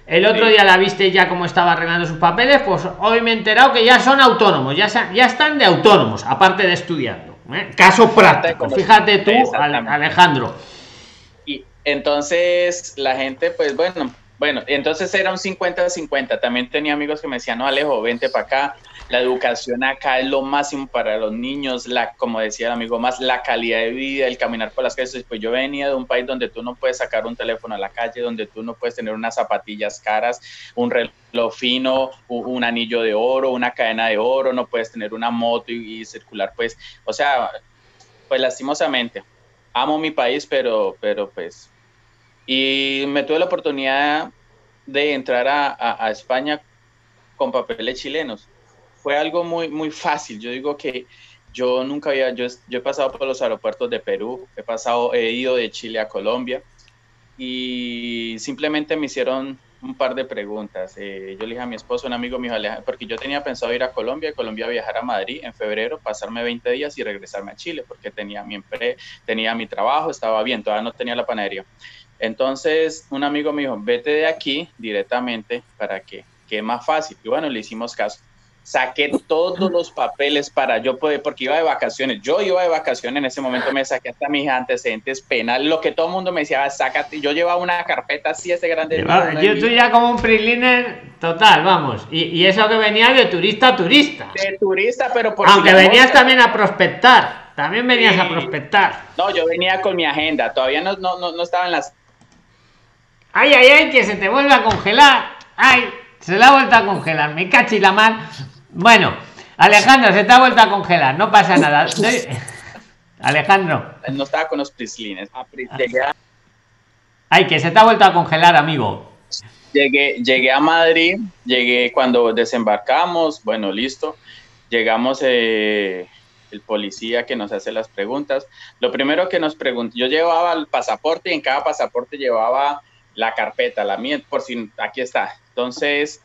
el otro día la viste ya como estaba arreglando sus papeles, pues hoy me he enterado que ya son autónomos, ya, ya están de autónomos, aparte de estudiando. ¿eh? Caso práctico, fíjate tú, Alejandro. Entonces la gente, pues bueno, bueno, entonces era un 50-50. También tenía amigos que me decían, no, Alejo, vente para acá. La educación acá es lo máximo para los niños, la, como decía el amigo más, la calidad de vida, el caminar por las calles. Pues yo venía de un país donde tú no puedes sacar un teléfono a la calle, donde tú no puedes tener unas zapatillas caras, un reloj fino, un, anillo de oro, una cadena de oro, no puedes tener una moto y, y circular, pues, o sea, pues lastimosamente, amo mi país, pero, pero pues y me tuve la oportunidad de entrar a, España con papeles chilenos. Fue algo muy, muy fácil. Yo digo que yo nunca había, yo, he pasado por los aeropuertos de Perú, he pasado, he ido de Chile a Colombia y simplemente me hicieron un par de preguntas. Eh, yo le dije a mi esposo, un amigo mío, porque yo tenía pensado ir a Colombia, Colombia viajar a Madrid en febrero, pasarme 20 días y regresarme a Chile, porque tenía mi empleo, tenía mi trabajo, estaba bien, todavía no tenía la panadería. Entonces, un amigo me dijo, vete de aquí directamente para que quede más fácil. Y bueno, le hicimos caso. Saqué todos los papeles para yo poder, porque iba de vacaciones. Yo iba de vacaciones en ese momento, me saqué hasta mis antecedentes penales, lo que todo el mundo me decía, sácate. Yo llevaba una carpeta así, ese grande. Lleva, yo estoy ya como un priliner total, vamos. Y, y, eso que venía de turista a turista. De turista, pero por Aunque venías también a prospectar. También venías sí. a prospectar. No, yo venía con mi agenda. Todavía no, no, no, no estaba en las Ay, ay, ay, que se te vuelve a congelar. Ay, se la ha vuelto a congelar. Me cachi la mano. Bueno, Alejandro, se te ha vuelto a congelar. No pasa nada. <laughs> Alejandro. No estaba con los prislines. Ay, que se te ha vuelto a congelar, amigo. Llegué, llegué a Madrid, llegué cuando desembarcamos, bueno, listo. Llegamos, eh, el policía que nos hace las preguntas. Lo primero que nos preguntó, yo llevaba el pasaporte y en cada pasaporte llevaba la carpeta, la mía, por si aquí está. Entonces.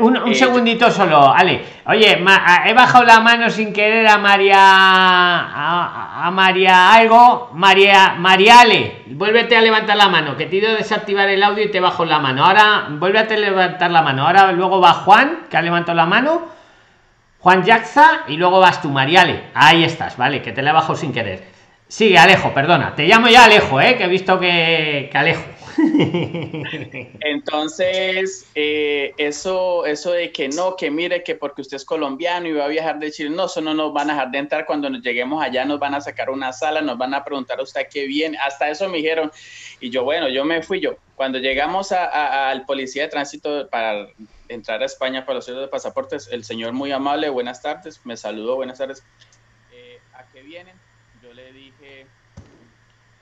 Un, un eh, segundito solo, Ale. Oye, ma, he bajado la mano sin querer a María. A, a, María algo. María. Mariale. Vuélvete a levantar la mano. Que te he ido a desactivar el audio y te bajo la mano. Ahora, vuélvete a levantar la mano. Ahora luego va Juan, que ha levantado la mano. Juan Jaxa y luego vas tú, Mariale. Ahí estás, vale, que te la bajo sin querer. Sigue, Alejo, perdona. Te llamo ya Alejo, eh, que he visto que, que Alejo. <laughs> Entonces, eh, eso, eso de que no, que mire que porque usted es colombiano y va a viajar de Chile, no, eso no nos van a dejar de entrar. Cuando nos lleguemos allá nos van a sacar una sala, nos van a preguntar a usted qué viene. Hasta eso me dijeron. Y yo, bueno, yo me fui yo. Cuando llegamos al policía de tránsito para entrar a España para los de pasaportes, el señor muy amable, buenas tardes, me saludó, buenas tardes. Eh, ¿A qué vienen?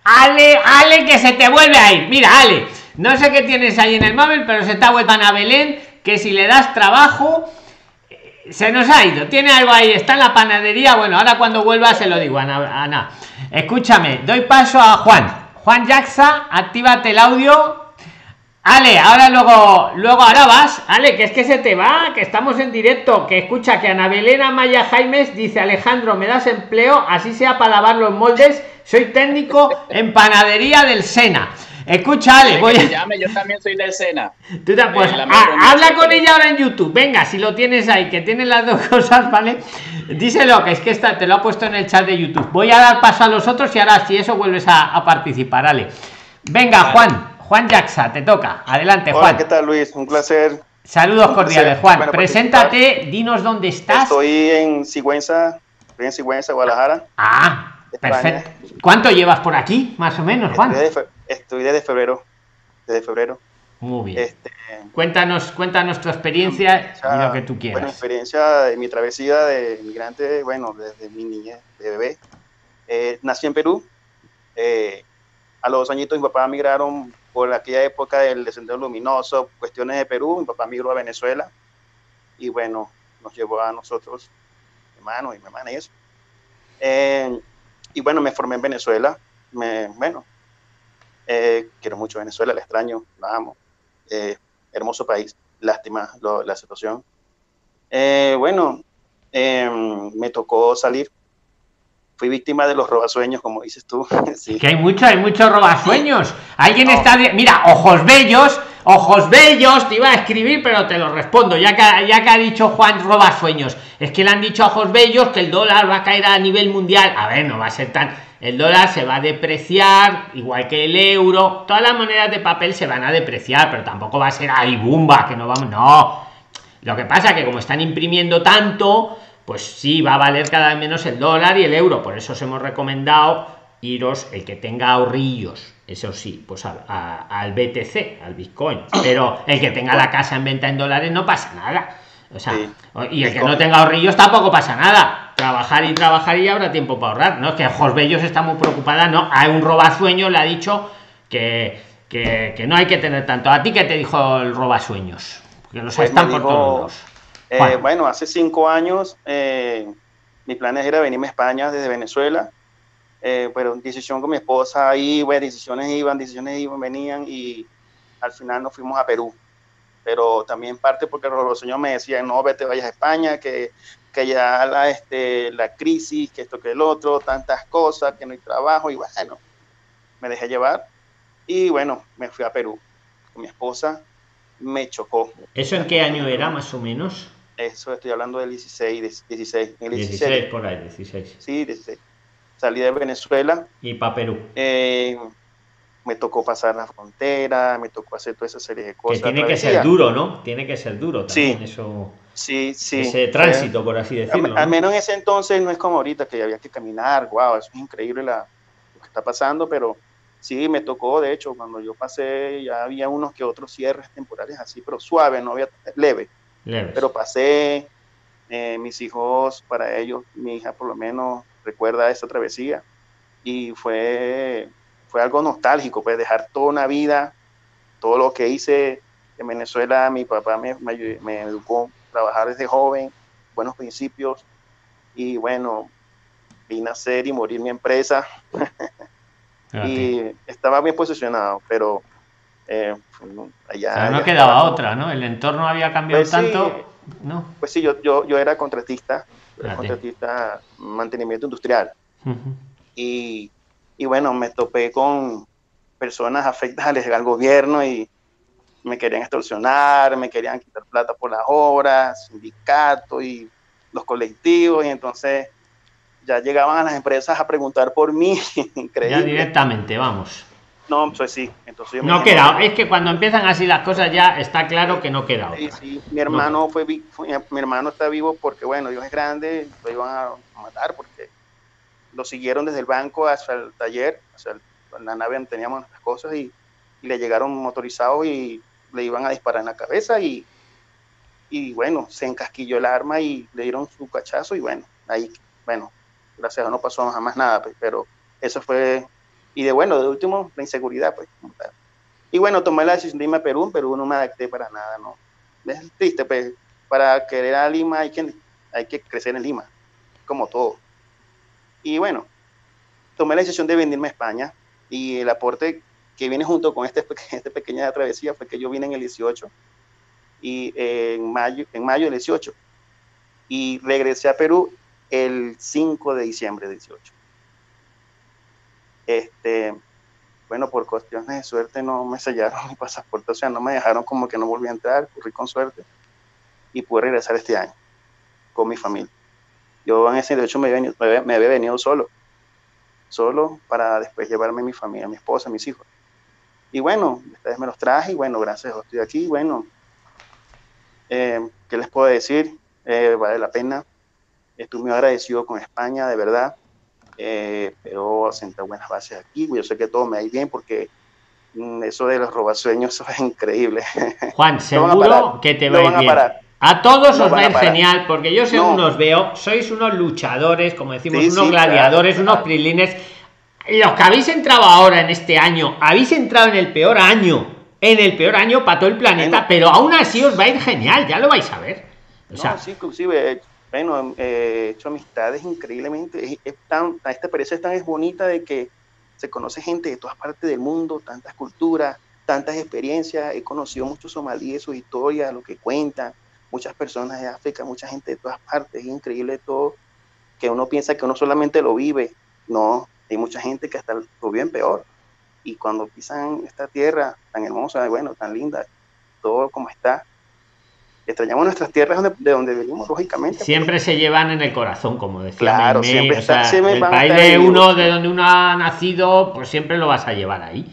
Ale, Ale, que se te vuelve a ir. Mira, Ale, no sé qué tienes ahí en el móvil, pero se te ha vuelto a Belén, que si le das trabajo, eh, se nos ha ido. Tiene algo ahí, está en la panadería. Bueno, ahora cuando vuelva se lo digo, Ana. Ana. Escúchame, doy paso a Juan. Juan Jaxa, actívate el audio. Ale, ahora luego, luego ahora vas, Ale, que es que se te va, que estamos en directo, que escucha que Ana Belén Maya Jaimes dice Alejandro, me das empleo, así sea para lavar los moldes soy técnico en panadería del Sena. Escucha, Ale, voy a... llame, yo también soy del Sena. Tú te, pues, habla con ella ahora en YouTube. Venga, si lo tienes ahí, que tienes las dos <laughs> cosas, ¿vale? Díselo, que es que está, te lo ha puesto en el chat de YouTube. Voy a dar paso a los otros y ahora si eso vuelves a, participar, Ale. Venga, Juan, Juan Jaxa, te toca. Adelante, Juan. ¿qué tal, Luis? Un placer. Saludos cordiales, Juan. Preséntate, dinos dónde estás. Estoy en Sigüenza, en Sigüenza, Guadalajara. Ah, Perfecto. ¿Cuánto llevas por aquí, más o menos, Juan? Estoy desde, febrero. Desde febrero. Muy bien. Este, cuéntanos, cuéntanos tu experiencia y lo que tú quieras. Bueno, experiencia de mi travesía de migrante, bueno, desde mi niñez, de bebé. Eh, nací en Perú. Eh, a los dos añitos mi papá migraron por aquella época del descenso luminoso, cuestiones de Perú. Mi papá migró a Venezuela y bueno, nos llevó a nosotros, hermano y mi hermana y eso. Eh, y bueno, me formé en Venezuela. Me, bueno, eh, quiero mucho Venezuela, la extraño, la amo. Eh, hermoso país, lástima la situación. Bueno, me tocó salir. Fui víctima de los robasueños, como dices tú. <laughs> sí. Que hay mucho, hay muchos robasueños. Alguien está. Mira, ojos bellos, ojos bellos, te iba a escribir, pero te lo respondo, ya que, ya que ha dicho Juan robasueños. Es que le han dicho a ojos bellos que el dólar va a caer a nivel mundial. A ver, no va a ser tan. El dólar se va a depreciar, igual que el euro. Todas las monedas de papel se van a depreciar, pero tampoco va a ser ahí bumba, que no vamos. No. Lo que pasa es que como están imprimiendo tanto, pues sí, va a valer cada vez menos el dólar y el euro. Por eso os hemos recomendado iros el que tenga ahorrillos eso sí, pues al BTC, al Bitcoin. <coughs> Pero el que tenga la casa en venta en dólares no pasa nada. O sea, y el que no tenga ahorrillos tampoco pasa nada. Trabajar y trabajar y habrá tiempo para ahorrar. No es que Jos Bellos está muy preocupada, no. Hay un robasueño le ha dicho que, que, no hay que tener tanto. ¿A ti qué te dijo el robasueños? Porque los pues están por todos eh, bueno, hace cinco años eh, mi plan era venirme a España desde Venezuela eh, pero decisión con mi esposa ahí, bueno, decisiones iban, decisiones iban, venían y al final nos fuimos a Perú. Pero también parte porque los señores me decían, no, vete, vayas a España, que, que ya la, este, la crisis, que esto, que el otro, tantas cosas, que no hay trabajo y bueno, me dejé llevar y bueno, me fui a Perú con mi esposa, me chocó. ¿Eso en qué año era más o menos? Eso estoy hablando del 16, 16, el 16, por ahí, 16. Sí, 16 salí de Venezuela. Y para Perú. Eh, me tocó pasar la frontera, me tocó hacer toda esa serie de cosas. Que tiene que ser duro, ¿no? Tiene que ser duro también sí, eso. Sí, sí. Ese tránsito, por así decirlo. Al, menos en ese entonces no es como ahorita que había que caminar, wow, eso es increíble la, lo que está pasando, pero sí, me tocó, de hecho, cuando yo pasé ya había unos que otros cierres temporales así, pero suave, no había leve. Pero pasé, eh, mis hijos, para ellos, mi hija por lo menos recuerda esa travesía. Y fue, fue algo nostálgico, pues dejar toda una vida, todo lo que hice en Venezuela, mi papá me, me, educó a trabajar desde joven, buenos principios. Y bueno, vine a ser y morir mi empresa. <laughs> Y estaba bien posicionado, pero eh, allá... no quedaba otra, ¿no? El entorno había cambiado pues tanto, ¿no? Pues sí, yo, yo, yo era contratista contratista mantenimiento industrial. y, y, bueno, me topé con personas afectadas <laughs> al gobierno y me querían extorsionar, me querían quitar plata por las obras, sindicatos y los colectivos, y entonces ya llegaban a las empresas a preguntar por mí. <laughs> Increíble. Ya directamente, vamos. No, pues sí. Entonces no queda. Es que cuando empiezan así las cosas ya está claro que no queda. Sí, sí. Mi hermano fue, mi hermano está vivo porque bueno, Dios es grande, lo iban a matar porque lo siguieron desde el banco hasta el taller, o la nave donde teníamos las cosas y, le llegaron motorizados y le iban a disparar en la cabeza y, y bueno, se encasquilló el arma y le dieron su cachazo y bueno, ahí, bueno, gracias a Dios no pasó jamás nada, pues, pero eso fue, y de bueno, de último, la inseguridad, pues. Y bueno, tomé la decisión de irme a Perú, Perú no me adapté para nada, ¿no? Es triste, pues, para querer a Lima hay que, hay que crecer en Lima, como todo. Y bueno, tomé la decisión de venirme a España y el aporte que viene junto con este, <laughs> esta pequeña travesía fue que yo vine en el 18 y en mayo, en mayo del 18 y regresé a Perú el 5 de diciembre del 18. Este, bueno, por cuestiones de suerte no me sellaron <laughs> mi pasaporte, o sea, no me dejaron como que no volví a entrar, corrí con suerte y pude regresar este año con mi familia. Yo en ese 18 me había, venido, me había venido solo, solo para después llevarme a mi familia, a mi esposa, a mis hijos. Y bueno, ustedes me los traje y bueno, gracias, estoy aquí. Bueno, eh, ¿qué les puedo decir? Eh, vale la pena. Estoy muy agradecido con España, de verdad. Eh, pero senté buenas bases aquí. Yo sé que todo me va bien porque mm, eso de los robasueños <laughs> eso es increíble. Juan, seguro que te va a ir bien. A, todos os va a ir genial porque yo según os veo, sois unos luchadores, como decimos, unos gladiadores, unos prilines. Los que habéis entrado ahora en este año, habéis entrado en el peor año, en el peor año para todo el planeta, pero aún así os va a ir genial, ya lo vais a ver. O sea, sí, inclusive bueno, he hecho amistades increíblemente. Es, tan, esta experiencia es tan es bonita de que se conoce gente de todas partes del mundo, tantas culturas, tantas experiencias. He conocido muchos somalíes, su historia, lo que cuentan, muchas personas de África, mucha gente de todas partes. Es increíble todo, que uno piensa que uno solamente lo vive. No, hay mucha gente que hasta lo vive peor. Y cuando pisan esta tierra tan hermosa, bueno, tan linda, todo como está, extrañamos nuestras tierras de donde venimos, lógicamente. Siempre se llevan en el corazón, como decía. Claro, siempre el país de uno, de donde uno ha nacido, pues siempre lo vas a llevar ahí.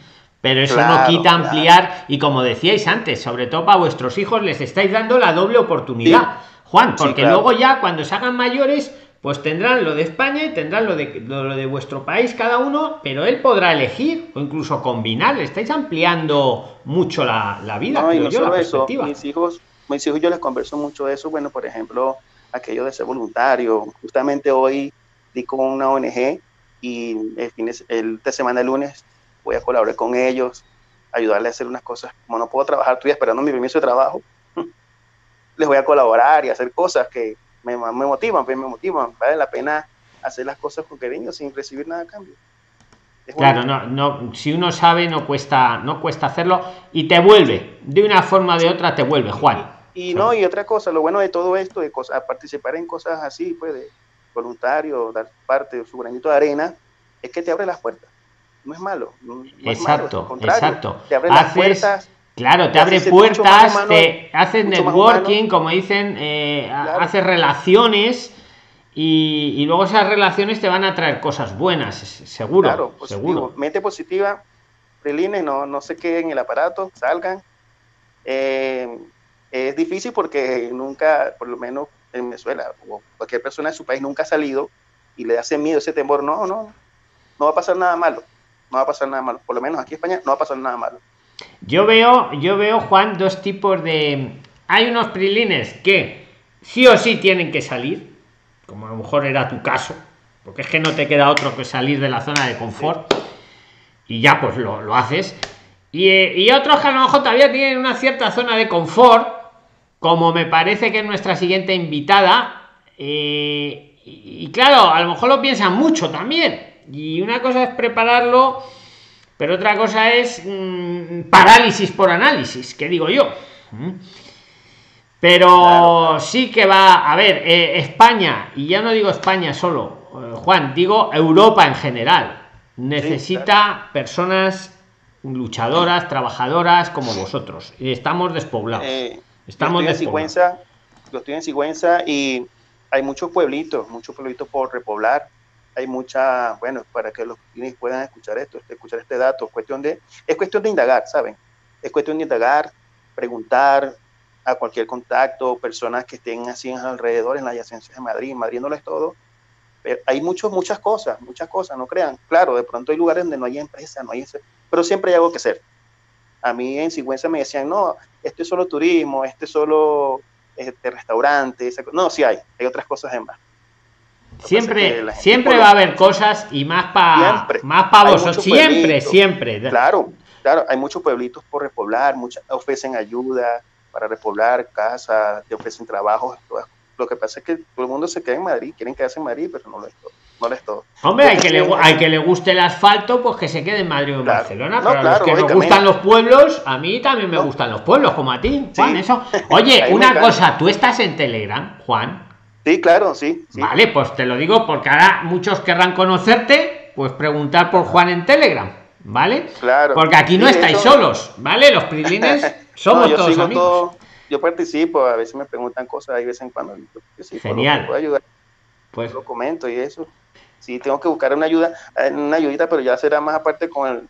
Pero eso no quita ampliar, y como decíais antes, sobre todo para vuestros hijos, les estáis dando la doble oportunidad, Juan, porque luego ya cuando se hagan mayores, pues tendrán lo de España y tendrán lo de, lo de vuestro país cada uno, pero él podrá elegir o incluso combinar. Le estáis ampliando mucho la, la vida. No, y no solo eso, mis hijos mis hijos yo les converso mucho de eso, bueno, por ejemplo, aquello de ser voluntario. Justamente hoy di con una ONG y el, fin de, el de semana, el lunes, voy a colaborar con ellos, ayudarles a hacer unas cosas. Como no puedo trabajar, estoy esperando mi permiso de trabajo, <laughs> les voy a colaborar y hacer cosas que me, me motivan, pues me motivan. Vale la pena hacer las cosas con cariño sin recibir nada a cambio. claro, no, no, si uno sabe no cuesta, no cuesta hacerlo y te vuelve, de una forma o de otra te vuelve, Juan. Y no, y otra cosa, lo bueno de todo esto, de cosas, participar en cosas así, pues de voluntario, dar parte de su granito de arena, es que te abre las puertas. No es malo. exacto, exacto. Te abre las puertas. Claro, te abre puertas, te haces networking, como dicen, eh, haces relaciones y, y, luego esas relaciones te van a traer cosas buenas, seguro. Claro, seguro. Mete positiva, prelines, no, no se queden en el aparato, salgan. Eh, es difícil porque nunca, por lo menos en Venezuela, o cualquier persona de su país nunca ha salido y le hace miedo ese temor. No, no, no va a pasar nada malo. No va a pasar nada malo. Por lo menos aquí en España no va a pasar nada malo. Yo veo, yo veo, Juan, dos tipos de. Hay unos prilines que sí o sí tienen que salir, como a lo mejor era tu caso, porque es que no te queda otro que salir de la zona de confort y ya pues lo, lo haces. Y, y, otros que a lo mejor todavía tienen una cierta zona de confort como me parece que es nuestra siguiente invitada. Eh, y, claro, a lo mejor lo piensan mucho también. Y una cosa es prepararlo, pero otra cosa es mm, parálisis por análisis, que digo yo. Pero sí que va, a ver, eh, España, y ya no digo España solo, eh, Juan, digo Europa en general, necesita personas luchadoras, trabajadoras como vosotros. Y estamos despoblados. Estamos yo estoy en Sigüenza, yo estoy en Sigüenza y hay muchos pueblitos, muchos pueblitos por repoblar. hay mucha, bueno, para que los clientes puedan escuchar esto, escuchar este dato, es cuestión de, es cuestión de indagar, ¿saben? Es cuestión de indagar, preguntar a cualquier contacto, personas que estén así en alrededor, en la adyacencia de Madrid, Madrid no lo es todo, pero hay muchos, muchas cosas, muchas cosas, no crean. Claro, de pronto hay lugares donde no hay empresa, no hay, pero siempre hay algo que hacer. A mí en Sigüenza me decían, no, esto es solo turismo, esto es solo este, restaurante. No, sí hay, hay otras cosas más. Siempre, siempre va a haber cosas y más para más para vosotros. Siempre, siempre. Claro, claro, hay muchos pueblitos por repoblar, muchas ofrecen ayuda para repoblar casas, te ofrecen trabajos. Lo que pasa es que todo el mundo se queda en Madrid, quieren quedarse en Madrid, pero no lo es todo. Todo. Hombre, hay que, le, hay que le guste el asfalto, pues que se quede en Madrid o en Barcelona. pero a los que nos gustan los pueblos, a mí también me gustan los pueblos, como a ti, Juan. Eso. Oye, una cosa, tú estás en Telegram, Juan. Sí, claro, sí, Vale, pues te lo digo porque ahora muchos querrán conocerte, pues preguntar por Juan en Telegram, ¿vale? Claro. Porque aquí no estáis solos, ¿vale? Los prilines <laughs> somos todos amigos. yo participo, a veces me preguntan cosas, hay veces en cuando. Genial. Puedo ayudar. Pues. Lo comento y eso. Sí, tengo que buscar una ayuda, eh, una ayudita, pero ya será más aparte con el,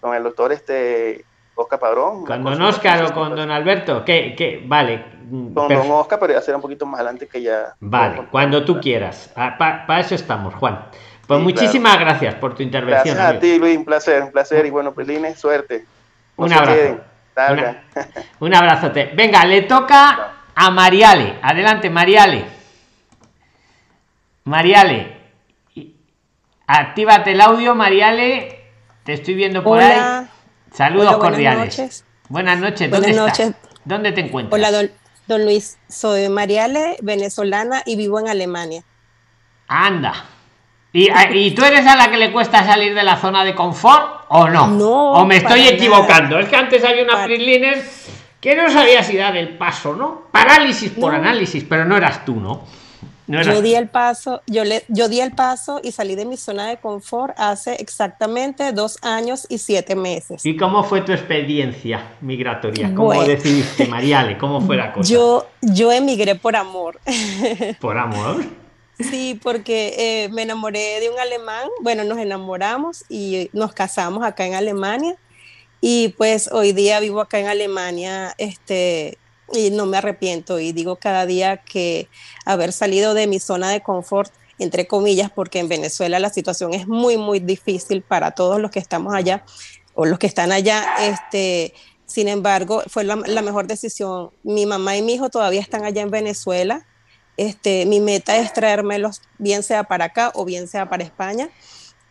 con el doctor este Oscar Padrón. ¿Con don Oscar o con don Alberto? ¿Qué, qué? Vale. Con don Oscar, pero ya será un poquito más adelante que ya. Vale, cuando tú quieras. Ah, para eso estamos, Juan. Pues muchísimas gracias por tu intervención. Gracias a ti, Luis, un placer, un placer. Y bueno, pues suerte. un abrazo. un abrazote. Venga, le toca a Mariale. Adelante, Mariale. Mariale. Actívate el audio, Mariale. Te estoy viendo por ahí. Saludos cordiales. Buenas noches. ¿Dónde buenas noches. ¿Dónde te encuentras? Hola, don, Luis. Soy Mariale, venezolana y vivo en Alemania. Anda. ¿Y, ¿Y, tú eres a la que le cuesta salir de la zona de confort o no? No. ¿O me estoy equivocando? Es que antes había una freeliner que no sabía si dar el paso, ¿no? Parálisis por análisis, pero no eras tú, ¿no? Yo di el paso, yo le, yo di el paso y salí de mi zona de confort hace exactamente dos años y siete meses. ¿Y cómo fue tu experiencia migratoria? ¿Cómo decidiste, Mariale? ¿Cómo fue la <laughs> cosa? Yo, yo emigré por amor. <laughs> ¿Por amor? Sí, porque eh, me enamoré de un alemán. Bueno, nos enamoramos y nos casamos acá en Alemania. Y pues hoy día vivo acá en Alemania, este, y no me arrepiento y digo cada día que haber salido de mi zona de confort, entre comillas, porque en Venezuela la situación es muy, muy difícil para todos los que estamos allá o los que están allá. Este, sin embargo, fue la, mejor decisión. Mi mamá y mi hijo todavía están allá en Venezuela. Este, mi meta es traérmelos, bien sea para acá o bien sea para España.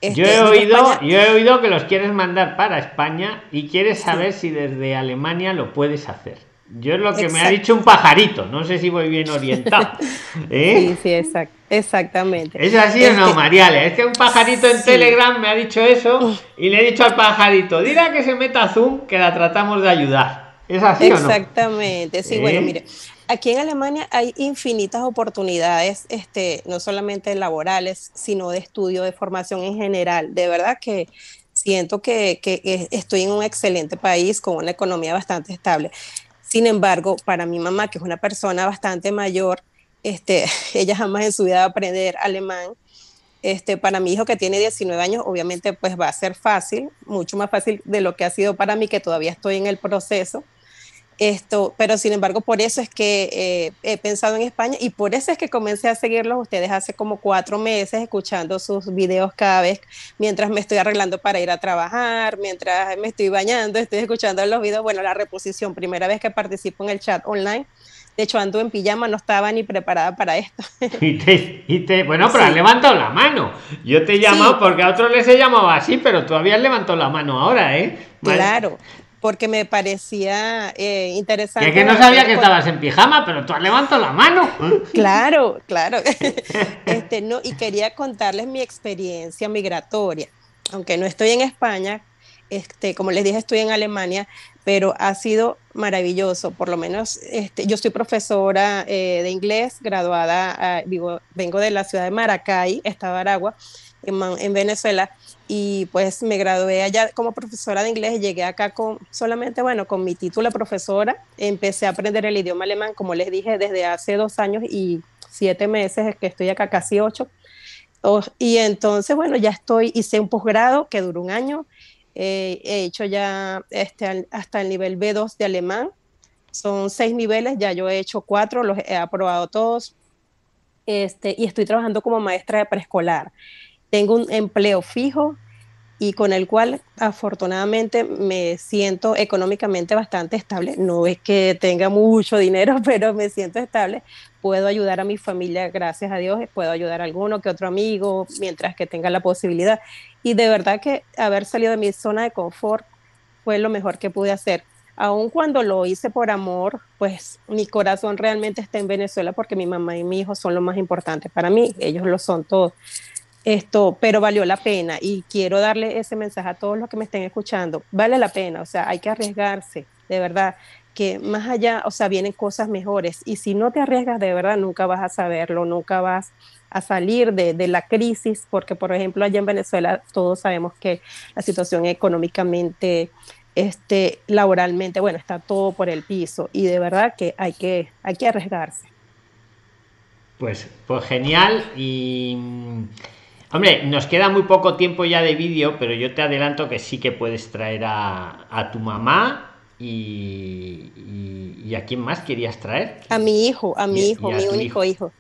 yo, he este, oído, yo he oído que los quieres mandar para España y quieres saber si desde Alemania lo puedes hacer. Yo es lo que me ha dicho un pajarito, no sé si voy bien orientado. <laughs> ¿eh? Sí, sí, exactamente. ¿Es así o no, este Mariale? Es que un pajarito en Telegram me ha dicho eso y le he dicho al pajarito, dirá que se meta a Zoom, que la tratamos de ayudar. ¿Es así o no? Exactamente, sí, bueno, ¿Eh? mire, aquí en Alemania hay infinitas oportunidades, este, no solamente laborales, sino de estudio, de formación en general. De verdad que siento que, que estoy en un excelente país con una economía bastante estable. Sin embargo, para mi mamá, que es una persona bastante mayor, este, <laughs> ella jamás en su vida va a aprender alemán. Este, para mi hijo que tiene 19 años, obviamente pues va a ser fácil, mucho más fácil de lo que ha sido para mí, que todavía estoy en el proceso. Esto, pero sin embargo, por eso es que eh, he pensado en España y por eso es que comencé a seguirlos ustedes hace como cuatro meses, escuchando sus videos cada vez mientras me estoy arreglando para ir a trabajar, mientras me estoy bañando, estoy escuchando los videos. Bueno, la reposición, primera vez que participo en el chat online. De hecho, ando en pijama, no estaba ni preparada para esto. <laughs> Y te, bueno, pero has levantado la mano. Yo te he llamado porque a otros les he llamado así, pero tú habías levantado la mano ahora, ¿eh? Claro porque me parecía eh, interesante. es que no sabía que estabas en pijama, pero tú has levantado la mano. <laughs> Claro, claro. <laughs> este, no, y quería contarles mi experiencia migratoria. Aunque no estoy en España, este, como les dije, estoy en Alemania, pero ha sido maravilloso. Por lo menos este, yo soy profesora eh, de inglés, graduada, ah, vivo, vengo de la ciudad de Maracay, Estado de Aragua, en, en Venezuela y pues me gradué allá como profesora de inglés llegué acá con solamente, bueno, con mi título de profesora. Empecé a aprender el idioma alemán, como les dije, desde hace dos años y siete meses, que estoy acá casi ocho. y entonces, bueno, ya estoy, hice un posgrado que duró un año. He hecho ya este, hasta el nivel B2 de alemán. Son seis niveles, ya yo he hecho cuatro, los he aprobado todos. Este, y estoy trabajando como maestra de preescolar. Tengo un empleo fijo y con el cual afortunadamente me siento económicamente bastante estable. No es que tenga mucho dinero, <laughs> pero me siento estable. Puedo ayudar a mi familia, gracias a Dios, puedo ayudar a alguno que otro amigo mientras que tenga la posibilidad. Y de verdad que haber salido de mi zona de confort fue lo mejor que pude hacer. Aun cuando lo hice por amor, pues mi corazón realmente está en Venezuela porque mi mamá y mi hijo son lo más importante para mí, ellos lo son todos esto, pero valió la pena y quiero darle ese mensaje a todos los que me estén escuchando. Vale la pena, o sea, hay que arriesgarse, de verdad, más allá, o sea, vienen cosas mejores y si no te arriesgas de verdad, nunca vas a saberlo, nunca vas a salir de, de la crisis, porque por ejemplo allá en Venezuela todos sabemos que la situación económicamente, este, laboralmente, bueno, está todo por el piso y de verdad que hay que, hay que arriesgarse. Pues, pues genial y Hombre, nos queda muy poco tiempo ya de vídeo, pero yo te adelanto que sí que puedes traer a, tu mamá y, a quién más querías traer. A mi hijo, a mi hijo, mi único hijo.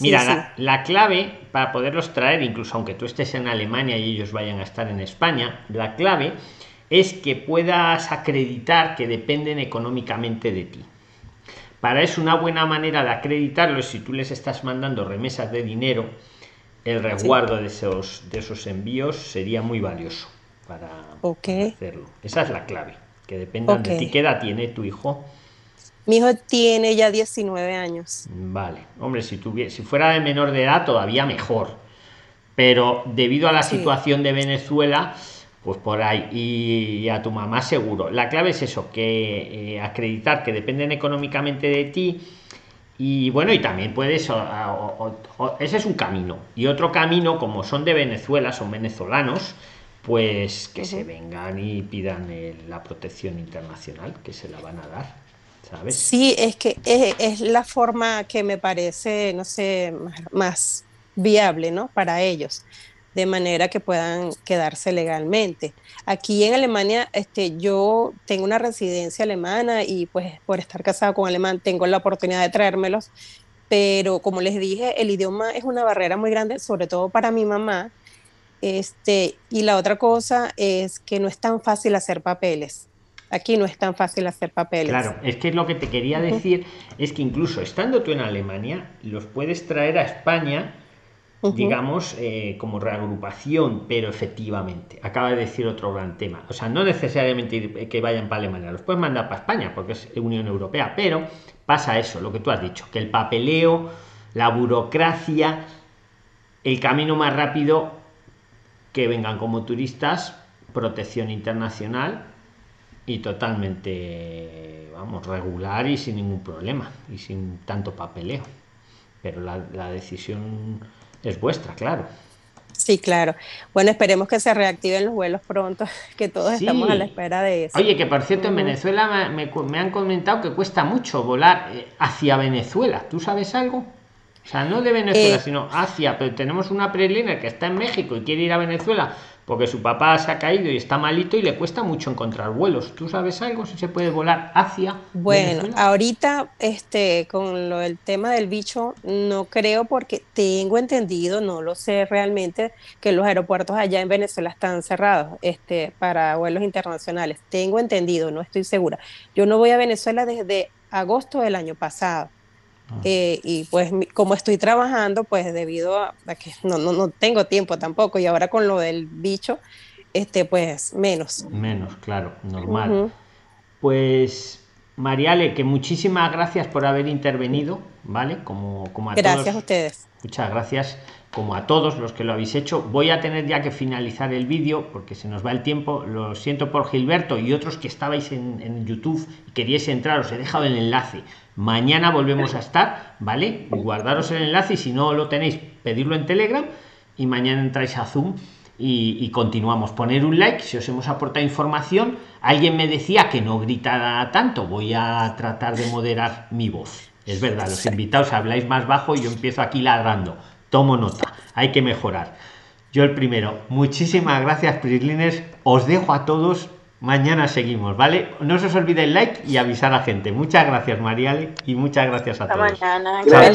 Mira, La, clave para poderlos traer, incluso aunque tú estés en Alemania y ellos vayan a estar en España, la clave es que puedas acreditar que dependen económicamente de ti. Para eso una buena manera de acreditarlo es si tú les estás mandando remesas de dinero, el resguardo de, esos, de esos envíos sería muy valioso para, hacerlo. Esa es la clave, que de ti. ¿Qué edad tiene tu hijo? Mi hijo tiene ya 19 años. Vale, hombre, si, si fuera de menor de edad todavía mejor, pero debido a la situación de Venezuela, pues por ahí, y, a tu mamá seguro. La clave es eso, que eh, acreditar que dependen económicamente de ti, y bueno, y también puedes, ese es un camino. Y otro camino, como son de Venezuela, son venezolanos, pues que se vengan y pidan la protección internacional, que se la van a dar, ¿sabes? Sí, es que es, la forma que me parece, no sé, más viable, ¿no? Para ellos de manera que puedan quedarse legalmente. Aquí en Alemania, este, yo tengo una residencia alemana y pues por estar casado con alemán tengo la oportunidad de traérmelos, pero como les dije, el idioma es una barrera muy grande, sobre todo para mi mamá. Este, y la otra cosa es que no es tan fácil hacer papeles. Aquí no es tan fácil hacer papeles. Claro, es que lo que te quería decir es que incluso estando tú en Alemania, los puedes traer a España digamos, eh, como reagrupación, pero efectivamente, acaba de decir otro gran tema. O sea, no necesariamente que vayan para Alemania, los puedes mandar para España, porque es Unión Europea, pero pasa eso, lo que tú has dicho, que el papeleo, la burocracia, el camino más rápido que vengan como turistas, protección internacional y totalmente, vamos, regular y sin ningún problema y sin tanto papeleo. Pero la, la decisión es vuestra, claro. Sí, claro. Bueno, esperemos que se reactiven los vuelos pronto, <laughs> que todos estamos a la espera de eso. Oye, que por cierto, en Venezuela me, han comentado que cuesta mucho volar eh, hacia Venezuela. ¿Tú sabes algo? O sea, no de Venezuela, eh, sino hacia, pero tenemos una preliner que está en México y quiere ir a Venezuela porque su papá se ha caído y está malito y le cuesta mucho encontrar vuelos. ¿Tú sabes algo si se puede volar hacia? Bueno, ahorita este con lo del tema del bicho no creo porque tengo entendido, no lo sé realmente que los aeropuertos allá en Venezuela están cerrados este para vuelos internacionales. Tengo entendido, no estoy segura. Yo no voy a Venezuela desde agosto del año pasado. Ah. Eh, y pues como estoy trabajando, pues debido a, que no, no, no, tengo tiempo tampoco y ahora con lo del bicho, este, pues menos. Menos, claro, normal. Pues Mariale, que muchísimas gracias por haber intervenido, ¿vale? Como, como a gracias a ustedes. Muchas gracias como a todos los que lo habéis hecho. Voy a tener ya que finalizar el vídeo porque se nos va el tiempo. Lo siento por Gilberto y otros que estabais en, en YouTube y queríais entrar, os he dejado el enlace. Mañana volvemos a estar, ¿vale? Guardaros el enlace y si no lo tenéis, pedirlo en Telegram y mañana entráis a Zoom y, continuamos. Poner un like si os hemos aportado información. Alguien me decía que no gritara tanto, voy a tratar de moderar mi voz. Es verdad, los invitados habláis más bajo y yo empiezo aquí ladrando tomo nota, hay que mejorar. Yo el primero. Muchísimas gracias, Prislines. Os dejo a todos. Mañana seguimos, ¿vale? No os olvidéis like y avisar a gente. Muchas gracias, Mariale, y muchas gracias a Hasta todos. mañana. Chao, chao.